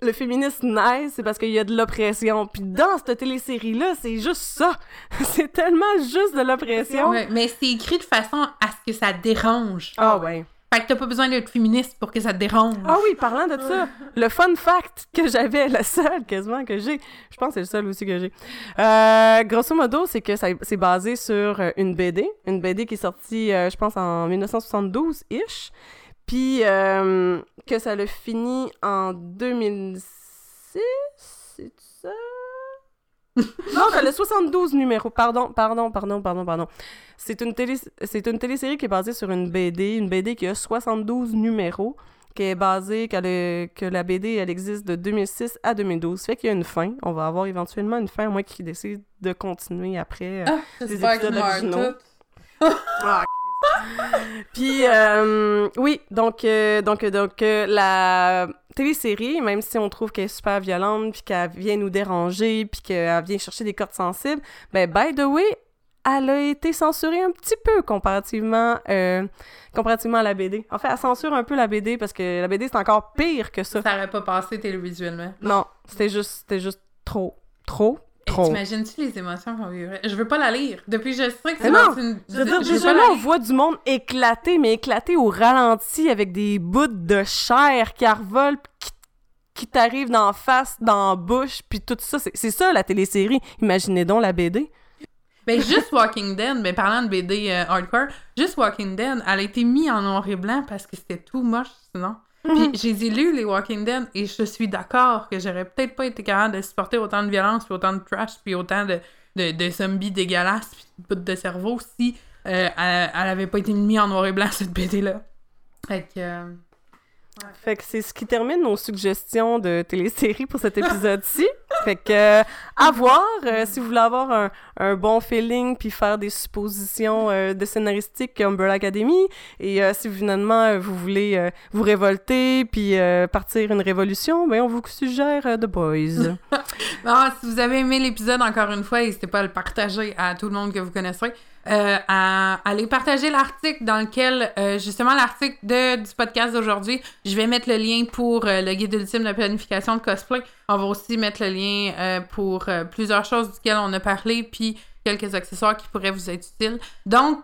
le féminisme naisse, c'est parce qu'il y a de l'oppression. Puis dans cette télésérie-là, c'est juste ça. c'est tellement juste de l'oppression. Ouais, mais c'est écrit de façon à ce que ça dérange. Ah ouais. Fait que t'as pas besoin d'être féministe pour que ça te dérange. Ah oui, parlant de ça, le fun fact que j'avais, le seul quasiment que j'ai, je pense que c'est le seul aussi que j'ai. Euh, grosso modo, c'est que c'est basé sur euh, une BD, une BD qui est sortie, euh, je pense, en 1972-ish, puis euh, que ça l'a fini en 2006, c'est ça? non, ça a 72 numéros. Pardon, pardon, pardon, pardon, pardon. C'est une, télé... c'est une télésérie qui est basée sur une BD, une BD qui a 72 numéros, qui est basée, qu'elle est- que la BD, elle existe de 2006 à 2012. Fait qu'il y a une fin. On va avoir éventuellement une fin, à moins qu'ils décident de continuer après. euh, Ah, qu'ils épisodes originaux. ah, Puis, euh, oui, donc, euh, donc, donc euh, la télésérie, même si on trouve qu'elle est super violente, puis qu'elle vient nous déranger, puis qu'elle vient chercher des cordes sensibles, ben, by the way, elle a été censurée un petit peu comparativement, euh, comparativement à la BD. En fait, elle censure un peu la BD parce que la BD, c'est encore pire que ça. Ça aurait pas passé télévisuellement. Non, c'était juste, c'était juste trop, trop, trop. T'imagines-tu les émotions qu'on vivrait? Je veux pas la lire. Depuis, je sais que c'est une... Je veux dire, déjà là, on voit du monde éclater, mais éclater au ralenti avec des bouts de chair qui revolent, pis qui, qui t'arrivent d'en face, dans la bouche, puis tout ça. C'est ça, la télésérie. Imaginez donc la BD. Ben, juste Walking Dead, mais parlant de BD euh, hardcore, juste Walking Dead, elle a été mise en noir et blanc parce que c'était tout moche sinon. Puis j'ai lu les Walking Dead et je suis d'accord que j'aurais peut-être pas été capable de supporter autant de violence, puis autant de trash, puis autant de, de, de zombies dégueulasses, puis de bouts de cerveau si euh, elle, elle avait pas été mise en noir et blanc, cette BD-là. Fait que... Fait que c'est ce qui termine nos suggestions de téléséries pour cet épisode-ci. Fait que, euh, à voir, euh, si vous voulez avoir un, un bon feeling puis faire des suppositions euh, de scénaristiques Umbrella Academy, et si finalement vous voulez vous révolter puis partir une révolution, ben on vous suggère The Boys. Bon, si vous avez aimé l'épisode, encore une fois, n'hésitez pas à le partager à tout le monde que vous connaissez. Euh, à aller partager l'article dans lequel, euh, justement, l'article du podcast d'aujourd'hui, je vais mettre le lien pour euh, le guide ultime de planification de cosplay. On va aussi mettre le lien euh, pour euh, plusieurs choses duquel on a parlé, puis quelques accessoires qui pourraient vous être utiles. Donc,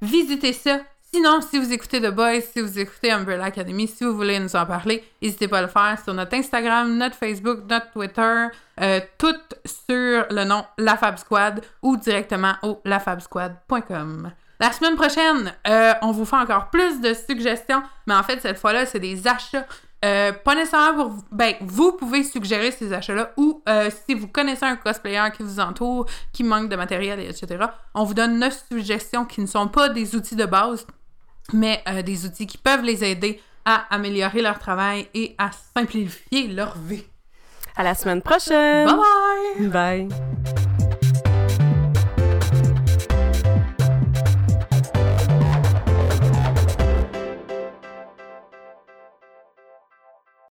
visitez ça. Sinon, si vous écoutez The Boys, si vous écoutez Umbrella Academy, si vous voulez nous en parler, n'hésitez pas à le faire sur notre Instagram, notre Facebook, notre Twitter, euh, tout sur le nom La Fab Squad ou directement au lafabsquad.com. La semaine prochaine, euh, on vous fait encore plus de suggestions, mais en fait, cette fois-là, c'est des achats. Euh, pas nécessairement pour vous. Ben, vous pouvez suggérer ces achats-là ou euh, si vous connaissez un cosplayer qui vous entoure, qui manque de matériel, etc., on vous donne neuf suggestions qui ne sont pas des outils de base, mais euh, des outils qui peuvent les aider à améliorer leur travail et à simplifier leur vie. À la semaine prochaine! Bye bye! Bye!